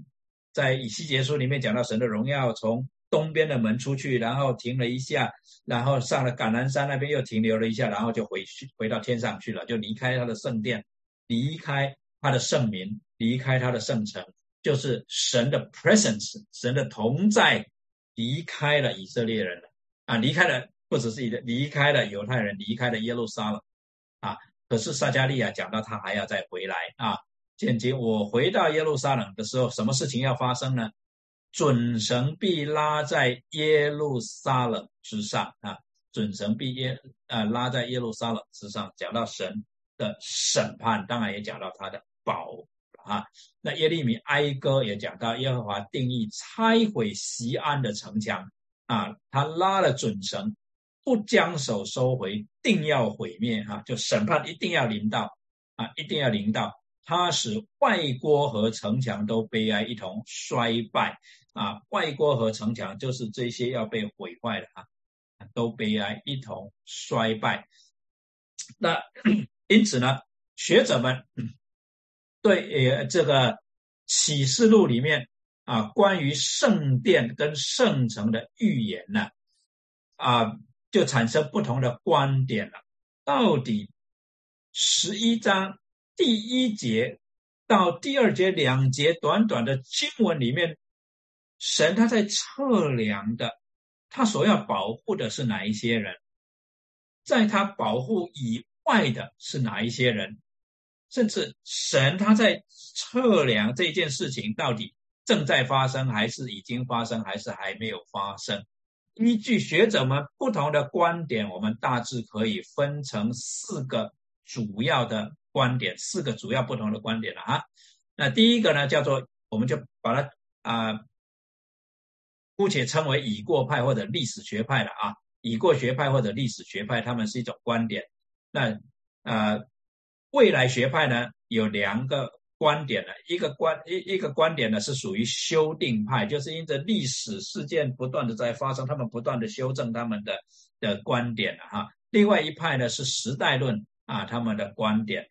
在以西结书里面讲到神的荣耀从东边的门出去，然后停了一下，然后上了橄榄山那边又停留了一下，然后就回去回到天上去了，就离开他的圣殿，离开他的圣民，离开他的圣城，就是神的 presence，神的同在离开了以色列人了啊，离开了。不只是一个离开了犹太人，离开了耶路撒冷，啊，可是撒加利亚讲到他还要再回来啊。现今我回到耶路撒冷的时候，什么事情要发生呢？准绳必拉在耶路撒冷之上啊，准绳必耶啊拉在耶路撒冷之上。讲到神的审判，当然也讲到他的保啊。那耶利米哀歌也讲到耶和华定义拆毁西安的城墙啊，他拉了准绳。不将手收回，定要毁灭哈！就审判一定要临到啊，一定要临到。他使外郭和城墙都悲哀，一同衰败啊！外郭和城墙就是这些要被毁坏的啊，都悲哀，一同衰败。那 (clears throat) 因此呢，学者们 (clears throat) 对呃这个启示录里面啊，关于圣殿跟圣城的预言呢啊。就产生不同的观点了。到底十一章第一节到第二节两节短短的经文里面，神他在测量的，他所要保护的是哪一些人？在他保护以外的是哪一些人？甚至神他在测量这件事情到底正在发生，还是已经发生，还是还没有发生？依据学者们不同的观点，我们大致可以分成四个主要的观点，四个主要不同的观点了啊。那第一个呢，叫做我们就把它啊，姑且称为已过派或者历史学派了啊。已过学派或者历史学派，他们是一种观点。那呃，未来学派呢，有两个。观点呢，一个观一一个观点呢是属于修订派，就是因着历史事件不断的在发生，他们不断的修正他们的的观点了哈。另外一派呢是时代论啊，他们的观点。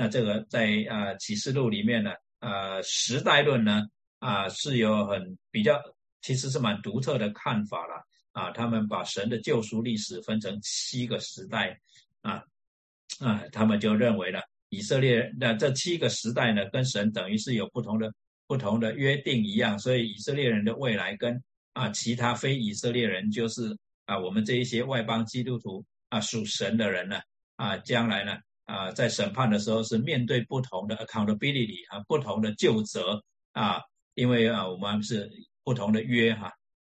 那这个在呃启示录里面呢，呃时代论呢啊是有很比较，其实是蛮独特的看法了啊。他们把神的救赎历史分成七个时代啊啊，他们就认为了。以色列那这七个时代呢，跟神等于是有不同的不同的约定一样，所以以色列人的未来跟啊其他非以色列人，就是啊我们这一些外邦基督徒啊属神的人呢啊将来呢啊在审判的时候是面对不同的 accountability 啊不同的救责啊，因为啊我们是不同的约哈，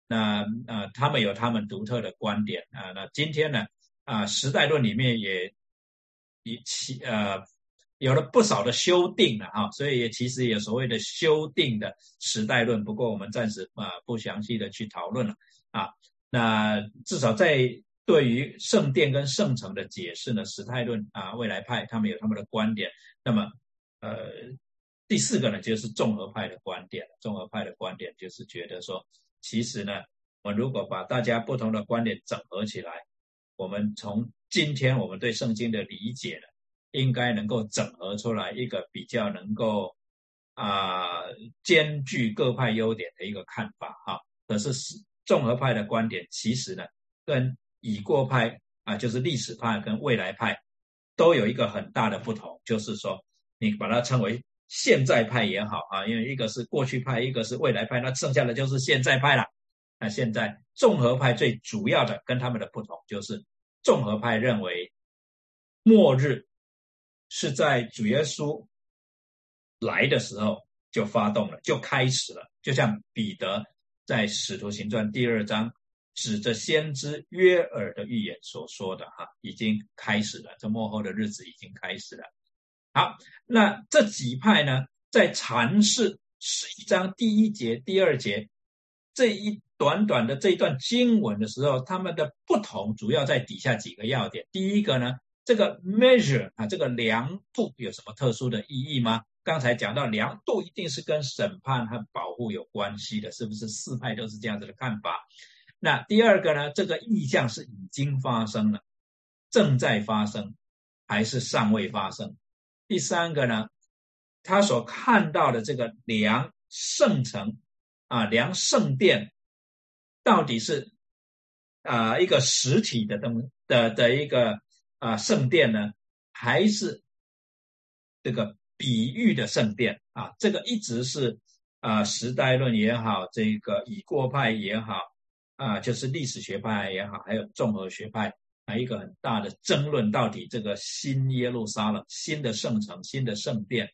那啊他们有他们独特的观点啊，那今天呢啊时代论里面也一起呃。有了不少的修订了哈，所以也其实有所谓的修订的时代论，不过我们暂时啊不详细的去讨论了啊。那至少在对于圣殿跟圣城的解释呢，时代论啊未来派他们有他们的观点。那么呃第四个呢就是综合派的观点，综合派的观点就是觉得说，其实呢我如果把大家不同的观点整合起来，我们从今天我们对圣经的理解呢。应该能够整合出来一个比较能够啊兼具各派优点的一个看法哈。可是综合派的观点其实呢，跟已过派啊，就是历史派跟未来派都有一个很大的不同，就是说你把它称为现在派也好啊，因为一个是过去派，一个是未来派，那剩下的就是现在派了。那现在综合派最主要的跟他们的不同，就是综合派认为末日。是在主耶稣来的时候就发动了，就开始了。就像彼得在使徒行传第二章指着先知约尔的预言所说的哈，已经开始了，这幕后的日子已经开始了。好，那这几派呢，在阐释十一章第一节、第二节这一短短的这一段经文的时候，他们的不同主要在底下几个要点。第一个呢，这个 measure 啊，这个量度有什么特殊的意义吗？刚才讲到量度一定是跟审判和保护有关系的，是不是？四派都是这样子的看法。那第二个呢，这个意象是已经发生了，正在发生，还是尚未发生？第三个呢，他所看到的这个梁圣城啊，梁圣殿，到底是啊一个实体的东的的一个啊圣殿呢，还是这个比喻的圣殿啊？这个一直是啊时代论也好，这个已过派也好啊，就是历史学派也好，还有综合学派。还一个很大的争论，到底这个新耶路撒冷、新的圣城、新的圣殿，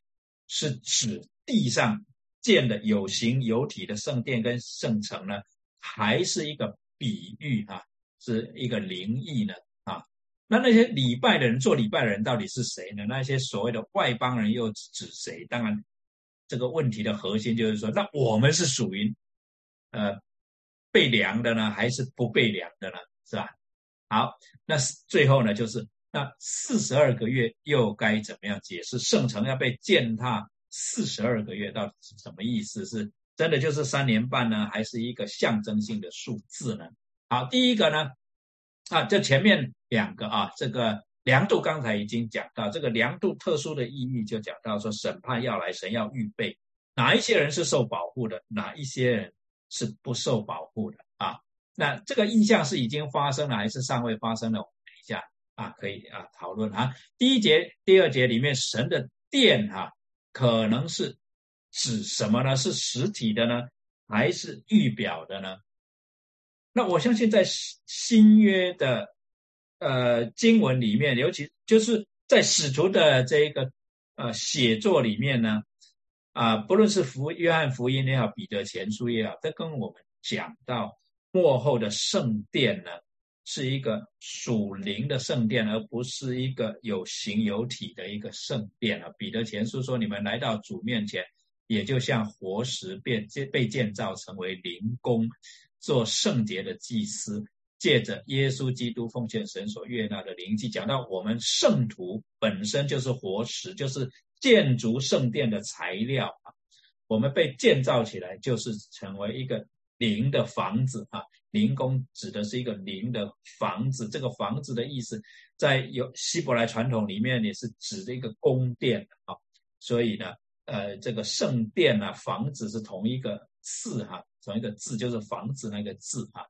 是指地上建的有形有体的圣殿跟圣城呢，还是一个比喻啊？是一个灵异呢？啊？那那些礼拜的人做礼拜的人到底是谁呢？那些所谓的外邦人又指谁？当然，这个问题的核心就是说，那我们是属于呃被量的呢，还是不被量的呢？是吧？好，那最后呢，就是那四十二个月又该怎么样解释？圣城要被践踏四十二个月，到底是什么意思？是真的就是三年半呢，还是一个象征性的数字呢？好，第一个呢，啊，这前面两个啊，这个量度刚才已经讲到，这个量度特殊的意义就讲到说，审判要来，神要预备哪一些人是受保护的，哪一些人是不受保护的啊？那这个意象是已经发生了还是尚未发生的？等一下啊，可以啊讨论啊。第一节、第二节里面神的殿哈，可能是指什么呢？是实体的呢，还是预表的呢？那我相信在新约的呃经文里面，尤其就是在使徒的这一个呃写作里面呢，啊，不论是福约翰福音也好，彼得前书也好，都跟我们讲到。幕后的圣殿呢，是一个属灵的圣殿，而不是一个有形有体的一个圣殿啊。彼得前书说：“你们来到主面前，也就像活石变建被建造成为灵宫，做圣洁的祭司，借着耶稣基督奉献神所悦纳的灵祭。”讲到我们圣徒本身就是活石，就是建筑圣殿的材料啊。我们被建造起来，就是成为一个。灵的房子啊，灵宫指的是一个灵的房子。这个房子的意思，在有希伯来传统里面也是指的一个宫殿啊。所以呢，呃，这个圣殿啊，房子是同一个字哈，同一个字就是房子那个字啊。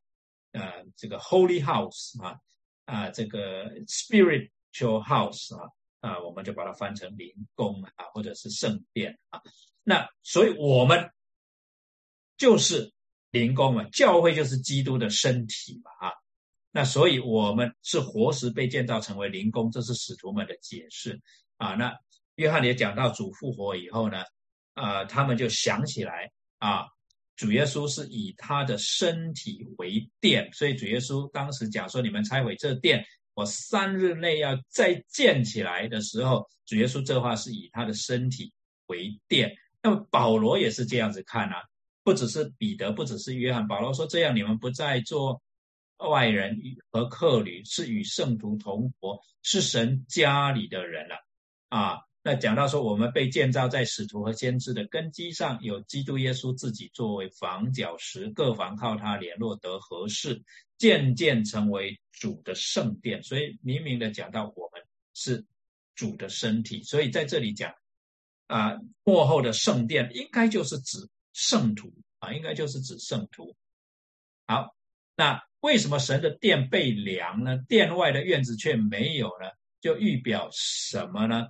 呃，这个 Holy House 啊，啊，这个 Spiritual House 啊，啊，我们就把它翻成灵宫啊，或者是圣殿啊。那所以我们就是。灵宫嘛，教会就是基督的身体嘛，啊，那所以我们是活时被建造成为灵宫，这是使徒们的解释啊。那约翰也讲到主复活以后呢，啊，他们就想起来啊，主耶稣是以他的身体为殿，所以主耶稣当时讲说，你们拆毁这殿，我三日内要再建起来的时候，主耶稣这话是以他的身体为殿。那么保罗也是这样子看啊。不只是彼得，不只是约翰，保罗说：“这样你们不再做外人和客旅，是与圣徒同活，是神家里的人了。”啊，那讲到说，我们被建造在使徒和先知的根基上，有基督耶稣自己作为房角石，各房靠他联络得合适，渐渐成为主的圣殿。所以明明的讲到，我们是主的身体。所以在这里讲啊，幕后的圣殿应该就是指。圣徒啊，应该就是指圣徒。好，那为什么神的殿被凉呢？殿外的院子却没有呢？就预表什么呢？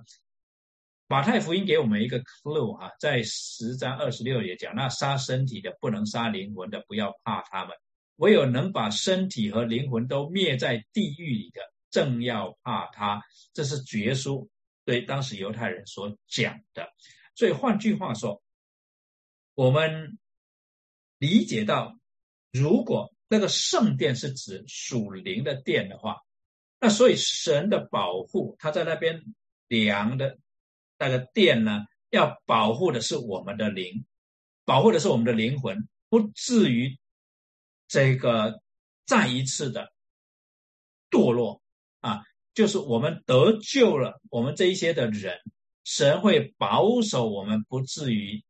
马太福音给我们一个 clue 哈，在十章二十六节讲，那杀身体的不能杀灵魂的，不要怕他们；唯有能把身体和灵魂都灭在地狱里的，正要怕他。这是绝书对当时犹太人所讲的。所以换句话说。我们理解到如果那个圣殿是指属灵的殿的话，那所以神的保护，他在那边量的那个殿呢，要保护的是我们的灵，保护的是我们的灵魂，不至于这个再一次的堕落啊。就是我们得救了，我们这一些的人，神会保守我们，不至于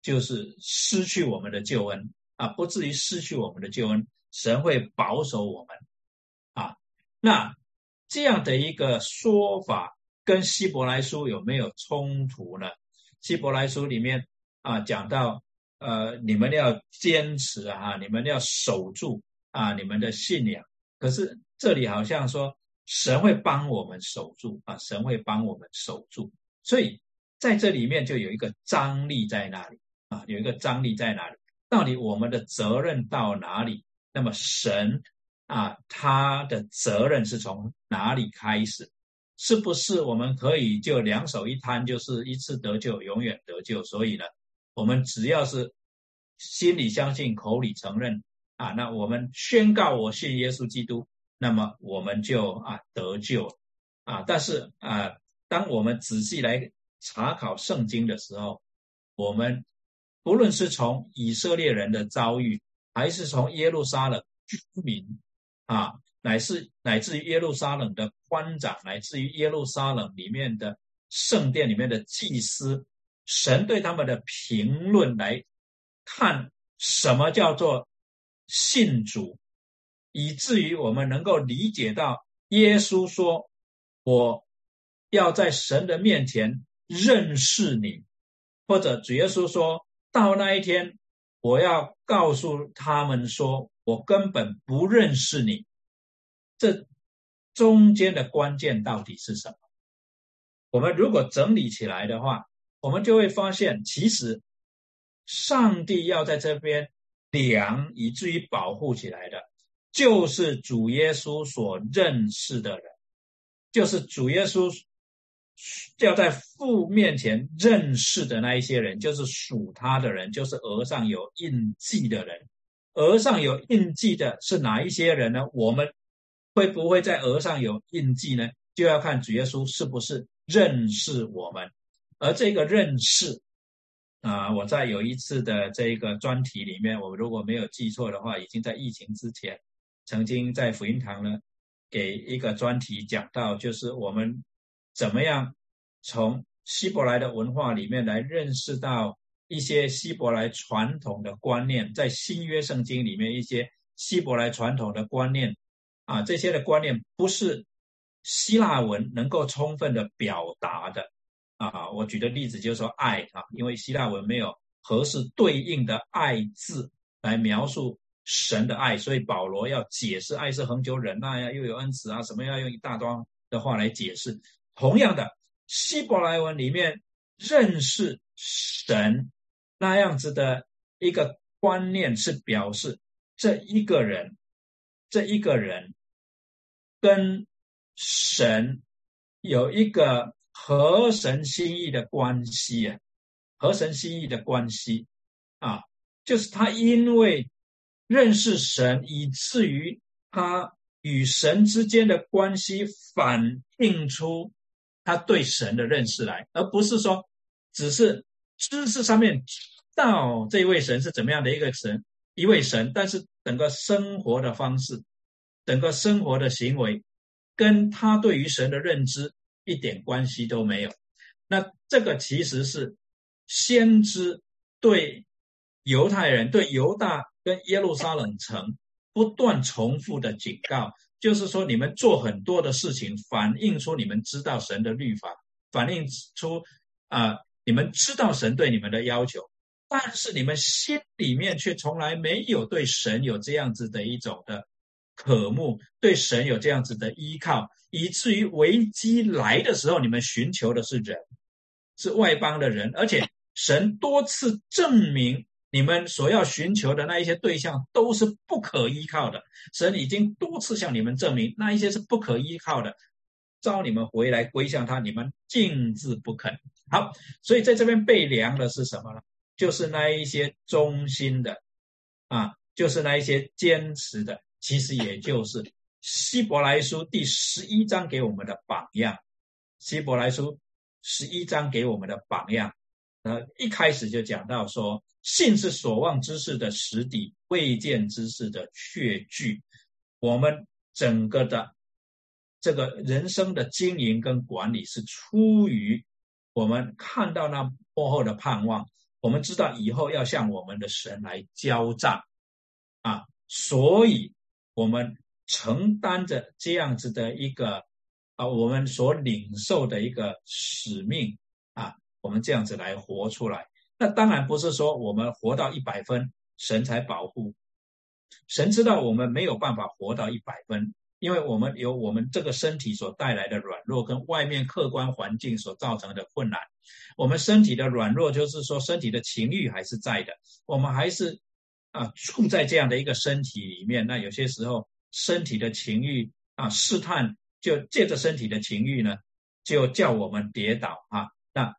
就是失去我们的救恩啊，不至于失去我们的救恩。神会保守我们啊。那这样的一个说法跟希伯来书有没有冲突呢？希伯来书里面啊讲到，呃，你们要坚持啊，你们要守住啊，你们的信仰。可是这里好像说。神会帮我们守住啊！神会帮我们守住，所以在这里面就有一个张力在那里啊，有一个张力在那里？到底我们的责任到哪里？那么神啊，他的责任是从哪里开始？是不是我们可以就两手一摊，就是一次得救，永远得救？所以呢，我们只要是心里相信，口里承认啊，那我们宣告我信耶稣基督。那么我们就啊得救啊，但是啊，当我们仔细来查考圣经的时候，我们不论是从以色列人的遭遇，还是从耶路撒冷居民啊，乃是乃至于耶路撒冷的官长，乃至于耶路撒冷里面的圣殿里面的祭司，神对他们的评论来看，什么叫做信主？以至于我们能够理解到，耶稣说：“我要在神的面前认识你。”或者主耶稣说到那一天，我要告诉他们说：“我根本不认识你。”这中间的关键到底是什么？我们如果整理起来的话，我们就会发现，其实上帝要在这边量，以至于保护起来的。就是主耶稣所认识的人，就是主耶稣要在父面前认识的那一些人，就是属他的人，就是额上有印记的人。额上有印记的是哪一些人呢？我们会不会在额上有印记呢？就要看主耶稣是不是认识我们。而这个认识啊，我在有一次的这个专题里面，我如果没有记错的话，已经在疫情之前。曾经在福音堂呢，给一个专题讲到，就是我们怎么样从希伯来的文化里面来认识到一些希伯来传统的观念，在新约圣经里面一些希伯来传统的观念啊，这些的观念不是希腊文能够充分的表达的啊。我举的例子就是说爱啊，因为希腊文没有合适对应的爱字来描述。神的爱，所以保罗要解释爱是恒久忍耐呀，又有恩慈啊，什么要用一大段的话来解释。同样的，希伯来文里面认识神那样子的一个观念，是表示这一个人，这一个人跟神有一个合神心意的关系啊，合神心意的关系啊，就是他因为。认识神，以至于他与神之间的关系反映出他对神的认识来，而不是说只是知识上面到这位神是怎么样的一个神，一位神，但是整个生活的方式，整个生活的行为，跟他对于神的认知一点关系都没有。那这个其实是先知对犹太人，对犹大。跟耶路撒冷城不断重复的警告，就是说你们做很多的事情，反映出你们知道神的律法，反映出啊你们知道神对你们的要求，但是你们心里面却从来没有对神有这样子的一种的渴慕，对神有这样子的依靠，以至于危机来的时候，你们寻求的是人，是外邦的人，而且神多次证明。你们所要寻求的那一些对象都是不可依靠的，神已经多次向你们证明，那一些是不可依靠的，召你们回来归向他，你们静自不肯。好，所以在这边被量的是什么呢？就是那一些忠心的，啊，就是那一些坚持的，其实也就是希伯来书第十一章给我们的榜样。希伯来书十一章给我们的榜样，呃，一开始就讲到说，信是所望之事的实底，未见之事的确据。我们整个的这个人生的经营跟管理，是出于我们看到那幕后的盼望。我们知道以后要向我们的神来交账，啊，所以我们承担着这样子的一个啊，我们所领受的一个使命啊，我们这样子来活出来。那当然不是说我们活到一百分，神才保护。神知道我们没有办法活到一百分。因为我们有我们这个身体所带来的软弱，跟外面客观环境所造成的困难。我们身体的软弱，就是说身体的情欲还是在的，我们还是啊处在这样的一个身体里面。那有些时候身体的情欲啊试探，就借着身体的情欲呢，就叫我们跌倒啊。那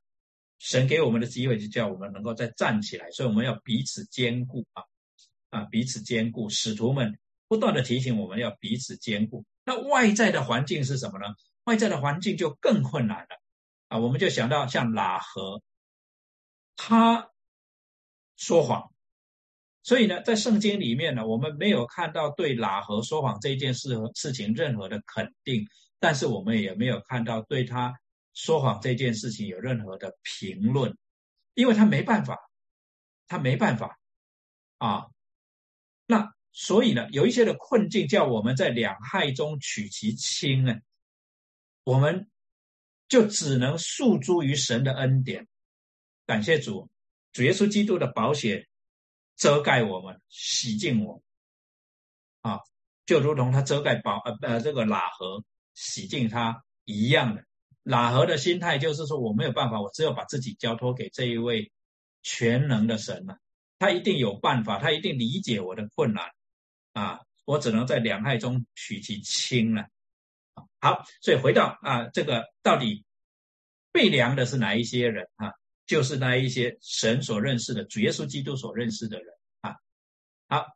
神给我们的机会，就叫我们能够再站起来。所以我们要彼此兼顾啊啊彼此兼顾，使徒们。不断的提醒我们要彼此兼顾。那外在的环境是什么呢？外在的环境就更困难了啊！我们就想到像喇合，他说谎，所以呢，在圣经里面呢，我们没有看到对喇合说谎这件事事情任何的肯定，但是我们也没有看到对他说谎这件事情有任何的评论，因为他没办法，他没办法啊，那。所以呢，有一些的困境叫我们在两害中取其轻呢，我们就只能诉诸于神的恩典，感谢主，主耶稣基督的宝血遮盖我们，洗净我，啊，就如同他遮盖宝呃呃这个喇合洗净他一样的。喇合的心态就是说，我没有办法，我只有把自己交托给这一位全能的神了，他一定有办法，他一定理解我的困难。啊，我只能在两害中取其轻了。好，所以回到啊，这个到底被量的是哪一些人啊？就是那一些神所认识的主耶稣基督所认识的人啊。好，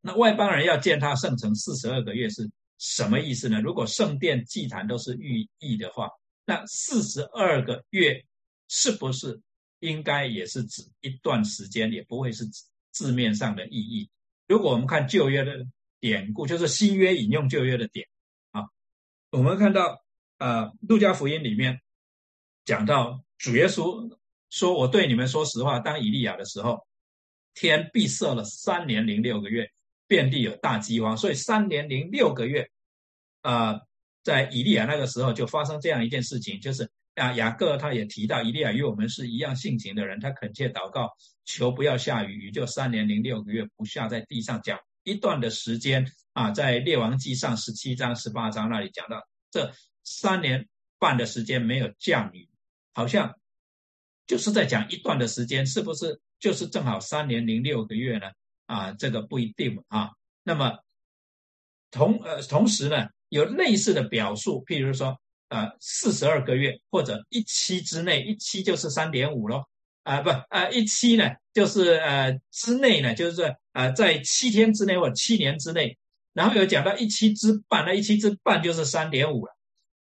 那外邦人要见他圣城四十二个月是什么意思呢？如果圣殿祭坛都是寓意的话，那四十二个月是不是应该也是指一段时间，也不会是指字面上的意义？如果我们看旧约的典故，就是新约引用旧约的典啊，我们看到呃，路加福音里面讲到主耶稣说：“我对你们说实话，当以利亚的时候，天闭塞了三年零六个月，遍地有大饥荒。所以三年零六个月，啊，在以利亚那个时候就发生这样一件事情，就是啊，雅各他也提到，以利亚与我们是一样性情的人，他恳切祷告。”求不要下雨，雨就三年零六个月不下，在地上讲一段的时间啊，在列王记上十七章、十八章那里讲到，这三年半的时间没有降雨，好像就是在讲一段的时间，是不是就是正好三年零六个月呢？啊，这个不一定啊。那么同呃同时呢，有类似的表述，譬如说呃四十二个月或者一期之内，一期就是三点五咯。啊不啊一期呢，就是呃之内呢，就是呃在七天之内或七年之内，然后有讲到一期之半，那一期之半就是三点五了，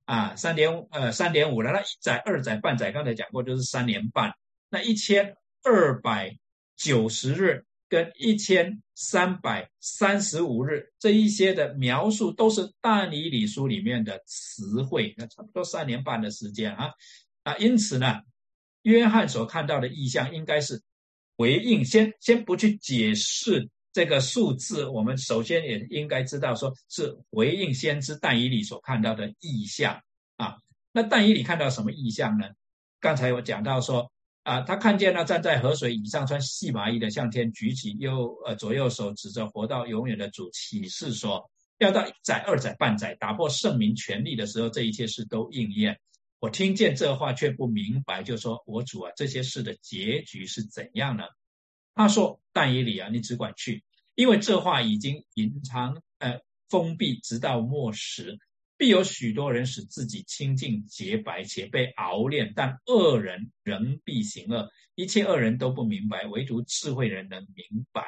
啊三点五呃三点五了，那一载二载半载刚才讲过就是三年半，那一千二百九十日跟一千三百三十五日这一些的描述都是大尼里书里面的词汇，那差不多三年半的时间啊。啊，因此呢。约翰所看到的意象应该是回应，先先不去解释这个数字，我们首先也应该知道，说是回应先知但以理所看到的意象啊。那但以理看到什么意象呢？刚才我讲到说啊，他看见了站在河水以上穿细麻衣的，向天举起右呃左右手指着活到永远的主启示说，要到一载、二载、半载打破圣民权力的时候，这一切事都应验。我听见这话却不明白，就说：“我主啊，这些事的结局是怎样呢？”他说：“但以理啊，你只管去，因为这话已经隐藏，呃，封闭，直到末时，必有许多人使自己清净洁白，且被熬炼，但恶人仍必行恶。一切恶人都不明白，唯独智慧人能明白。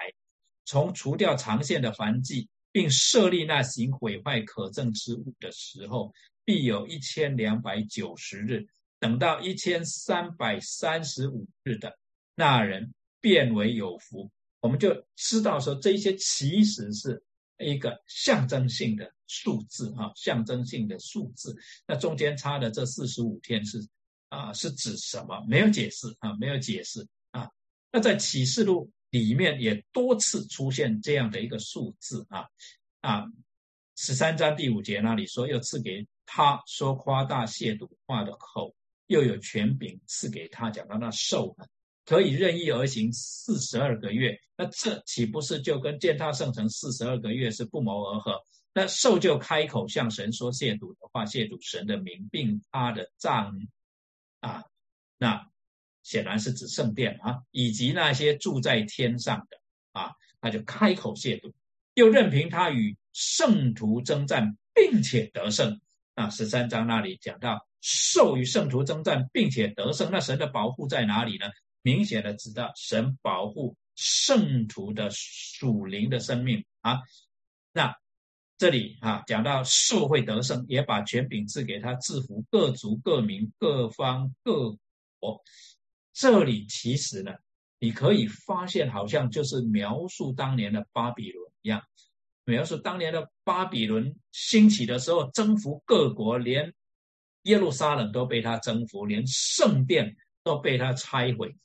从除掉长线的凡迹，并设立那行毁坏可憎之物的时候，必有一千两百九十日。等到一千三百三十五日的那人变为有福，我们就知道说这些其实是一个象征性的数字啊，象征性的数字。那中间差的这四十五天是啊，是指什么？没有解释啊，没有解释啊。那在启示录里面也多次出现这样的一个数字啊啊，十三章第五节那里说，又赐给他说夸大亵渎话的口。又有权柄赐给他，讲到那兽可以任意而行四十二个月，那这岂不是就跟践踏圣城四十二个月是不谋而合？那兽就开口向神说亵渎的话，亵渎神的名，并他的杖啊，那显然是指圣殿啊，以及那些住在天上的啊，他就开口亵渎，又任凭他与圣徒征战，并且得胜。啊，十三章那里讲到。兽与圣徒征战，并且得胜，那神的保护在哪里呢？明显的知道神保护圣徒的属灵的生命啊。那这里啊讲到社会得胜，也把权柄赐给他，制服各族、各民、各方、各国。这里其实呢，你可以发现，好像就是描述当年的巴比伦一样，描述当年的巴比伦兴起的时候，征服各国，连。耶路撒冷都被他征服，连圣殿都被他拆毁，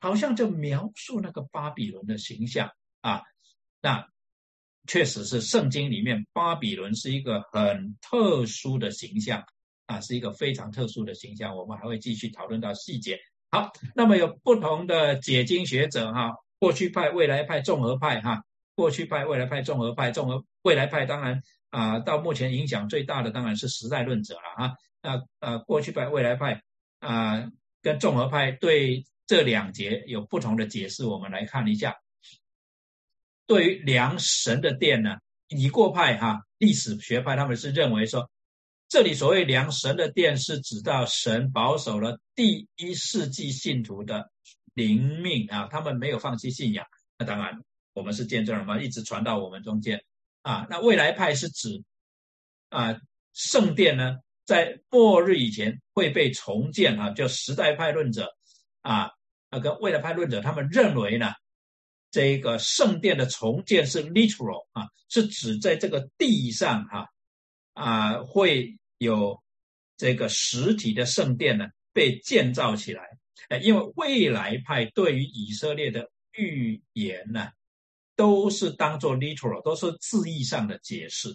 好像就描述那个巴比伦的形象啊。那确实是圣经里面巴比伦是一个很特殊的形象啊，是一个非常特殊的形象。我们还会继续讨论到细节。好，那么有不同的解经学者哈，过去派、未来派、综合派哈，过去派、未来派、综合派、综合未来派，当然啊，到目前影响最大的当然是时代论者了啊。那呃，过去派、未来派啊，跟综合派对这两节有不同的解释。我们来看一下，对于量神的殿呢，已过派哈历史学派他们是认为说，这里所谓量神的殿是指到神保守了第一世纪信徒的灵命啊，他们没有放弃信仰。那当然，我们是见证人嘛，一直传到我们中间啊。那未来派是指啊圣殿呢？在末日以前会被重建啊，就时代派论者啊，那个未来派论者，他们认为呢，这个圣殿的重建是 literal 啊，是指在这个地上哈啊会有这个实体的圣殿呢被建造起来。哎，因为未来派对于以色列的预言呢，都是当做 literal，都是字义上的解释。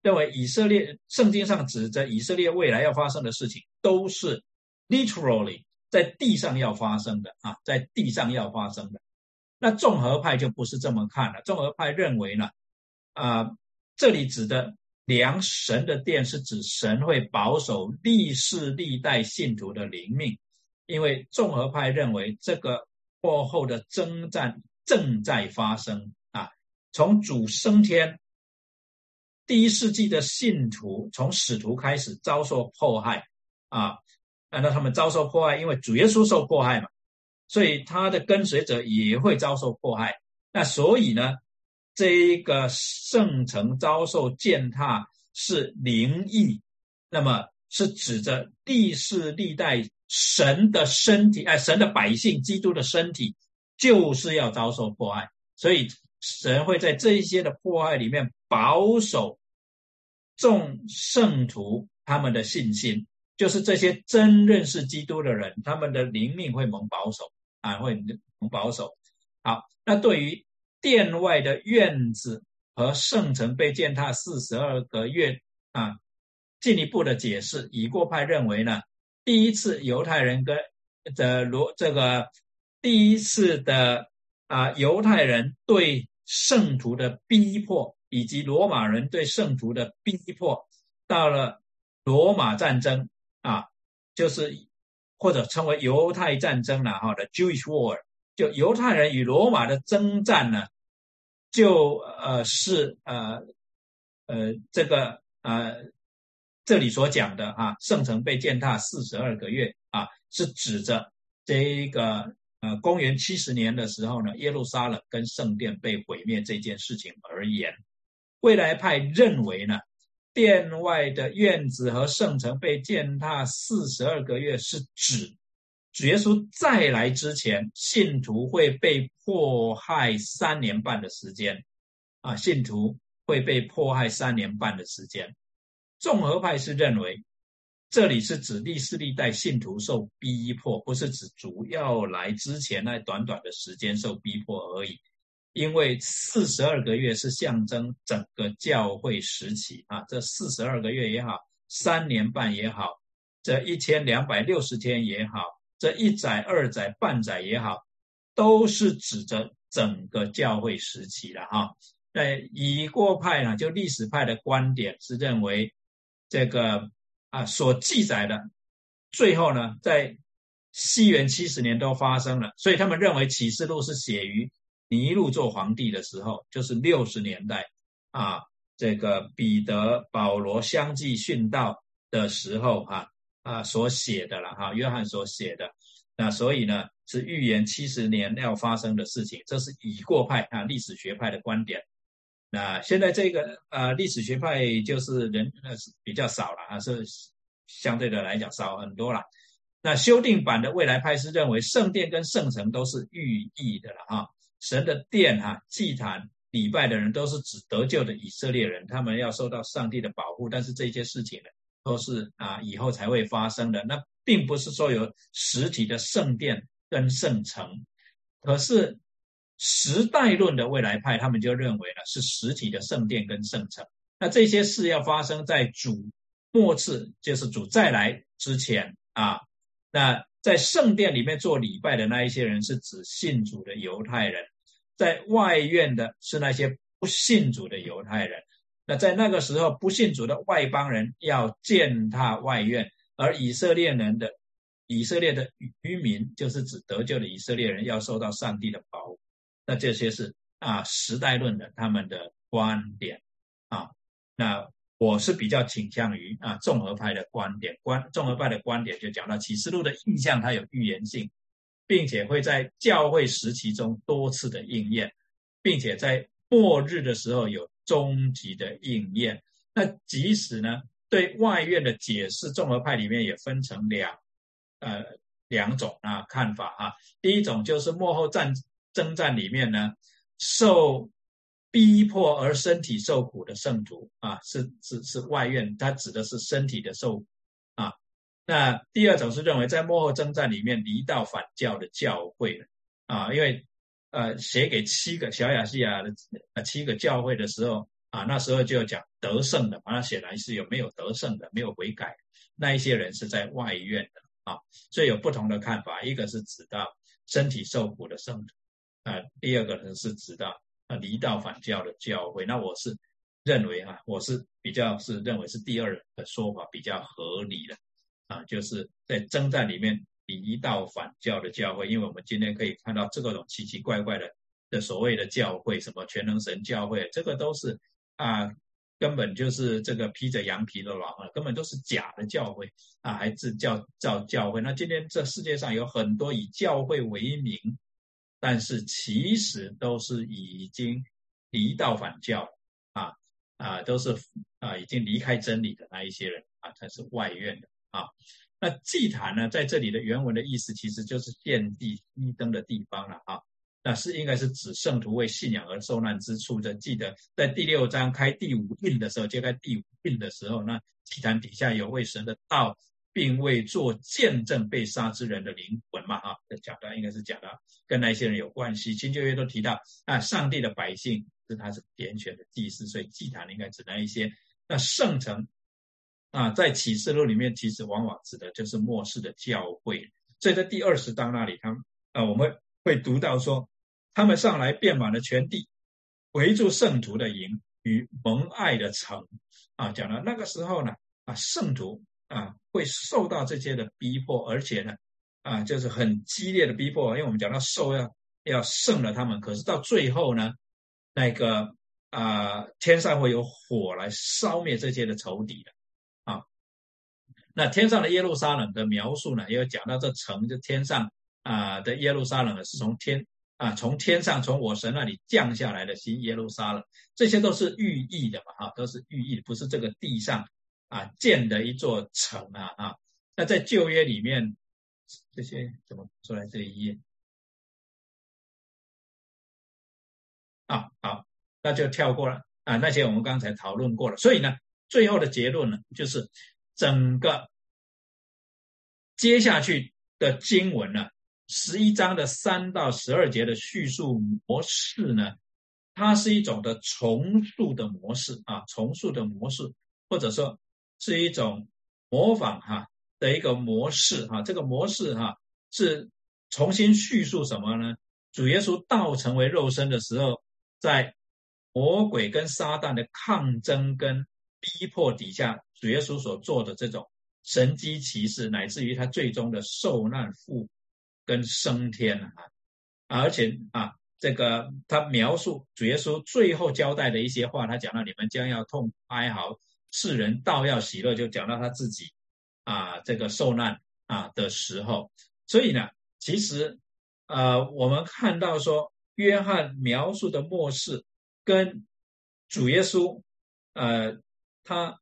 认为以色列圣经上指着以色列未来要发生的事情，都是 literally 在地上要发生的啊，在地上要发生的。那综合派就不是这么看了。综合派认为呢，啊，这里指的量神的殿是指神会保守历世历代信徒的灵命，因为综合派认为这个过后的征战正在发生啊，从主升天。第一世纪的信徒从使徒开始遭受迫害啊，难道他们遭受迫害，因为主耶稣受迫害嘛，所以他的跟随者也会遭受迫害。那所以呢，这一个圣城遭受践踏是灵异，那么是指着历世历代神的身体，哎，神的百姓，基督的身体就是要遭受迫害，所以。神会在这一些的迫害里面保守众圣徒他们的信心，就是这些真认识基督的人，他们的灵命会蒙保守啊，会蒙保守。好，那对于殿外的院子和圣城被践踏四十二个月啊，进一步的解释，已过派认为呢，第一次犹太人跟的罗这个第一次的啊犹太人对。圣徒的逼迫，以及罗马人对圣徒的逼迫，到了罗马战争啊，就是或者称为犹太战争了哈的 Jewish War，就犹太人与罗马的征战呢，就呃是呃呃这个呃这里所讲的啊，圣城被践踏四十二个月啊，是指着这个呃公元七十年的时候呢，耶路撒冷跟圣殿被毁灭这件事情而言，未来派认为呢，殿外的院子和圣城被践踏四十二个月是指主耶稣再来之前，信徒会被迫害三年半的时间，啊，信徒会被迫害三年半的时间。综合派是认为。这里是指历世历代信徒受逼迫，不是指主要来之前那短短的时间受逼迫而已。因为四十二个月是象征整个教会时期啊，这四十二个月也好，三年半也好，这一千两百六十天也好，这一载二载半载也好，都是指着整个教会时期的哈。那以过派呢，就历史派的观点是认为这个。啊，所记载的，最后呢，在西元七十年都发生了，所以他们认为启示录是写于尼禄做皇帝的时候，就是六十年代啊，这个彼得、保罗相继殉道的时候，哈啊所写的了，哈，约翰所写的，那所以呢，是预言七十年要发生的事情，这是已过派啊历史学派的观点。那现在这个呃历史学派就是人那是比较少了啊，是相对的来讲少很多了。那修订版的未来派是认为圣殿跟圣城都是寓意的了啊，神的殿哈祭坛礼拜的人都是指得救的以色列人，他们要受到上帝的保护。但是这些事情呢都是啊以后才会发生的，那并不是说有实体的圣殿跟圣城，可是。时代论的未来派，他们就认为呢是实体的圣殿跟圣城。那这些事要发生在主末次，就是主再来之前啊。那在圣殿里面做礼拜的那一些人，是指信主的犹太人；在外院的是那些不信主的犹太人。那在那个时候，不信主的外邦人要践踏外院，而以色列人的以色列的渔民，就是指得救的以色列人，要受到上帝的保护。那这些是啊时代论的他们的观点啊，那我是比较倾向于啊综合派的观点，观综合派的观点就讲到启示录的印象，它有预言性，并且会在教会时期中多次的应验，并且在末日的时候有终极的应验。那即使呢对外院的解释，综合派里面也分成两呃两种啊看法啊，第一种就是幕后战。征战里面呢，受逼迫而身体受苦的圣徒啊，是是是外院，他指的是身体的受啊。那第二种是认为在幕后征战里面离道反教的教会啊，因为呃写给七个小亚细亚的七个教会的时候啊，那时候就讲得胜的，那显然是有没有得胜的，没有悔改。那一些人是在外院的啊，所以有不同的看法，一个是指到身体受苦的圣徒。啊，第二个呢是指到啊离道反教的教会，那我是认为啊，我是比较是认为是第二的说法比较合理的啊，就是在征战里面离道反教的教会，因为我们今天可以看到这个种奇奇怪怪的的所谓的教会，什么全能神教会，这个都是啊根本就是这个披着羊皮的狼啊，根本都是假的教会啊，还是叫造教会。那今天这世界上有很多以教会为名。但是其实都是已经离道反教啊啊，都是啊已经离开真理的那一些人啊，才是外院的啊。那祭坛呢，在这里的原文的意思其实就是献祭一灯的地方了啊。那是应该是指圣徒为信仰而受难之处的。记得在第六章开第五印的时候，揭开第五印的时候，那祭坛底下有为神的道。并未做见证被杀之人的灵魂嘛？啊，讲的应该是讲的跟那些人有关系。新旧约都提到啊，上帝的百姓是他是点选的祭司，所以祭坛应该指那一些。那圣城啊，在启示录里面其实往往指的就是末世的教会。所以在第二十章那里，他们啊，我们会读到说，他们上来遍满了全地，围住圣徒的营与蒙爱的城啊，讲了那个时候呢啊，圣徒。啊，会受到这些的逼迫，而且呢，啊，就是很激烈的逼迫。因为我们讲到受要要胜了他们，可是到最后呢，那个啊，天上会有火来烧灭这些的仇敌的。那天上的耶路撒冷的描述呢，也有讲到这城，这天上啊的耶路撒冷是从天啊从天上从我神那里降下来的新耶路撒冷，这些都是寓意的嘛哈，都是寓意，不是这个地上啊建的一座城啊啊。那在旧约里面，这些怎么出来这一页？啊好，那就跳过了啊，那些我们刚才讨论过了。所以呢，最后的结论呢，就是整个接下去的经文呢，十一章的三到十二节的叙述模式呢，它是一种的重塑的模式啊，重塑的模式，或者说是一种模仿哈。的一个模式哈，这个模式哈是重新叙述什么呢？主耶稣道成为肉身的时候，在魔鬼跟撒旦的抗争跟逼迫底下，主耶稣所做的这种神机骑士，乃至于他最终的受难复跟升天啊，而且啊，这个他描述主耶稣最后交代的一些话，他讲到你们将要痛哀嚎，世人倒要喜乐，就讲到他自己。啊，这个受难啊的时候，所以呢，其实呃，我们看到说，约翰描述的末世跟主耶稣呃，他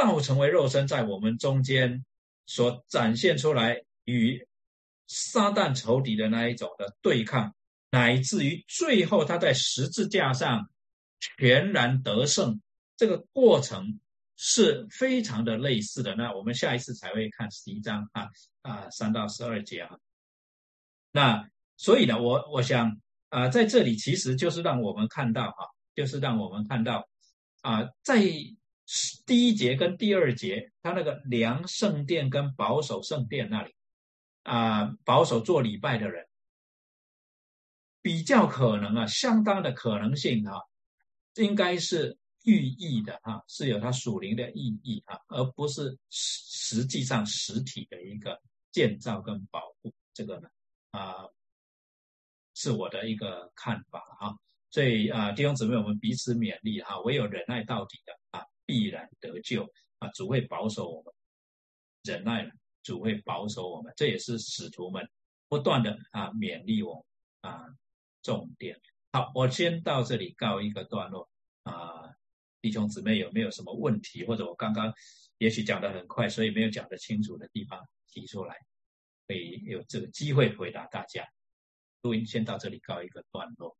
道成为肉身在我们中间所展现出来与撒旦仇敌的那一种的对抗，乃至于最后他在十字架上全然得胜这个过程。是非常的类似的。那我们下一次才会看十一章啊啊三到十二节啊。那所以呢，我我想啊，在这里其实就是让我们看到哈，就是让我们看到啊，在第一节跟第二节，他那个良圣殿跟保守圣殿那里啊，保守做礼拜的人比较可能啊，相当的可能性啊，应该是。寓意的哈是有它属灵的意义啊，而不是实实际上实体的一个建造跟保护。这个呢啊，是我的一个看法哈。所以啊，弟兄姊妹，我们彼此勉励哈，唯有忍耐到底的，必然得救啊。主会保守我们，忍耐了，主会保守我们。这也是使徒们不断的啊勉励我啊重点。好，我先到这里告一个段落啊。弟兄姊妹有没有什么问题，或者我刚刚也许讲的很快，所以没有讲得清楚的地方提出来，可以有这个机会回答大家。录音先到这里告一个段落。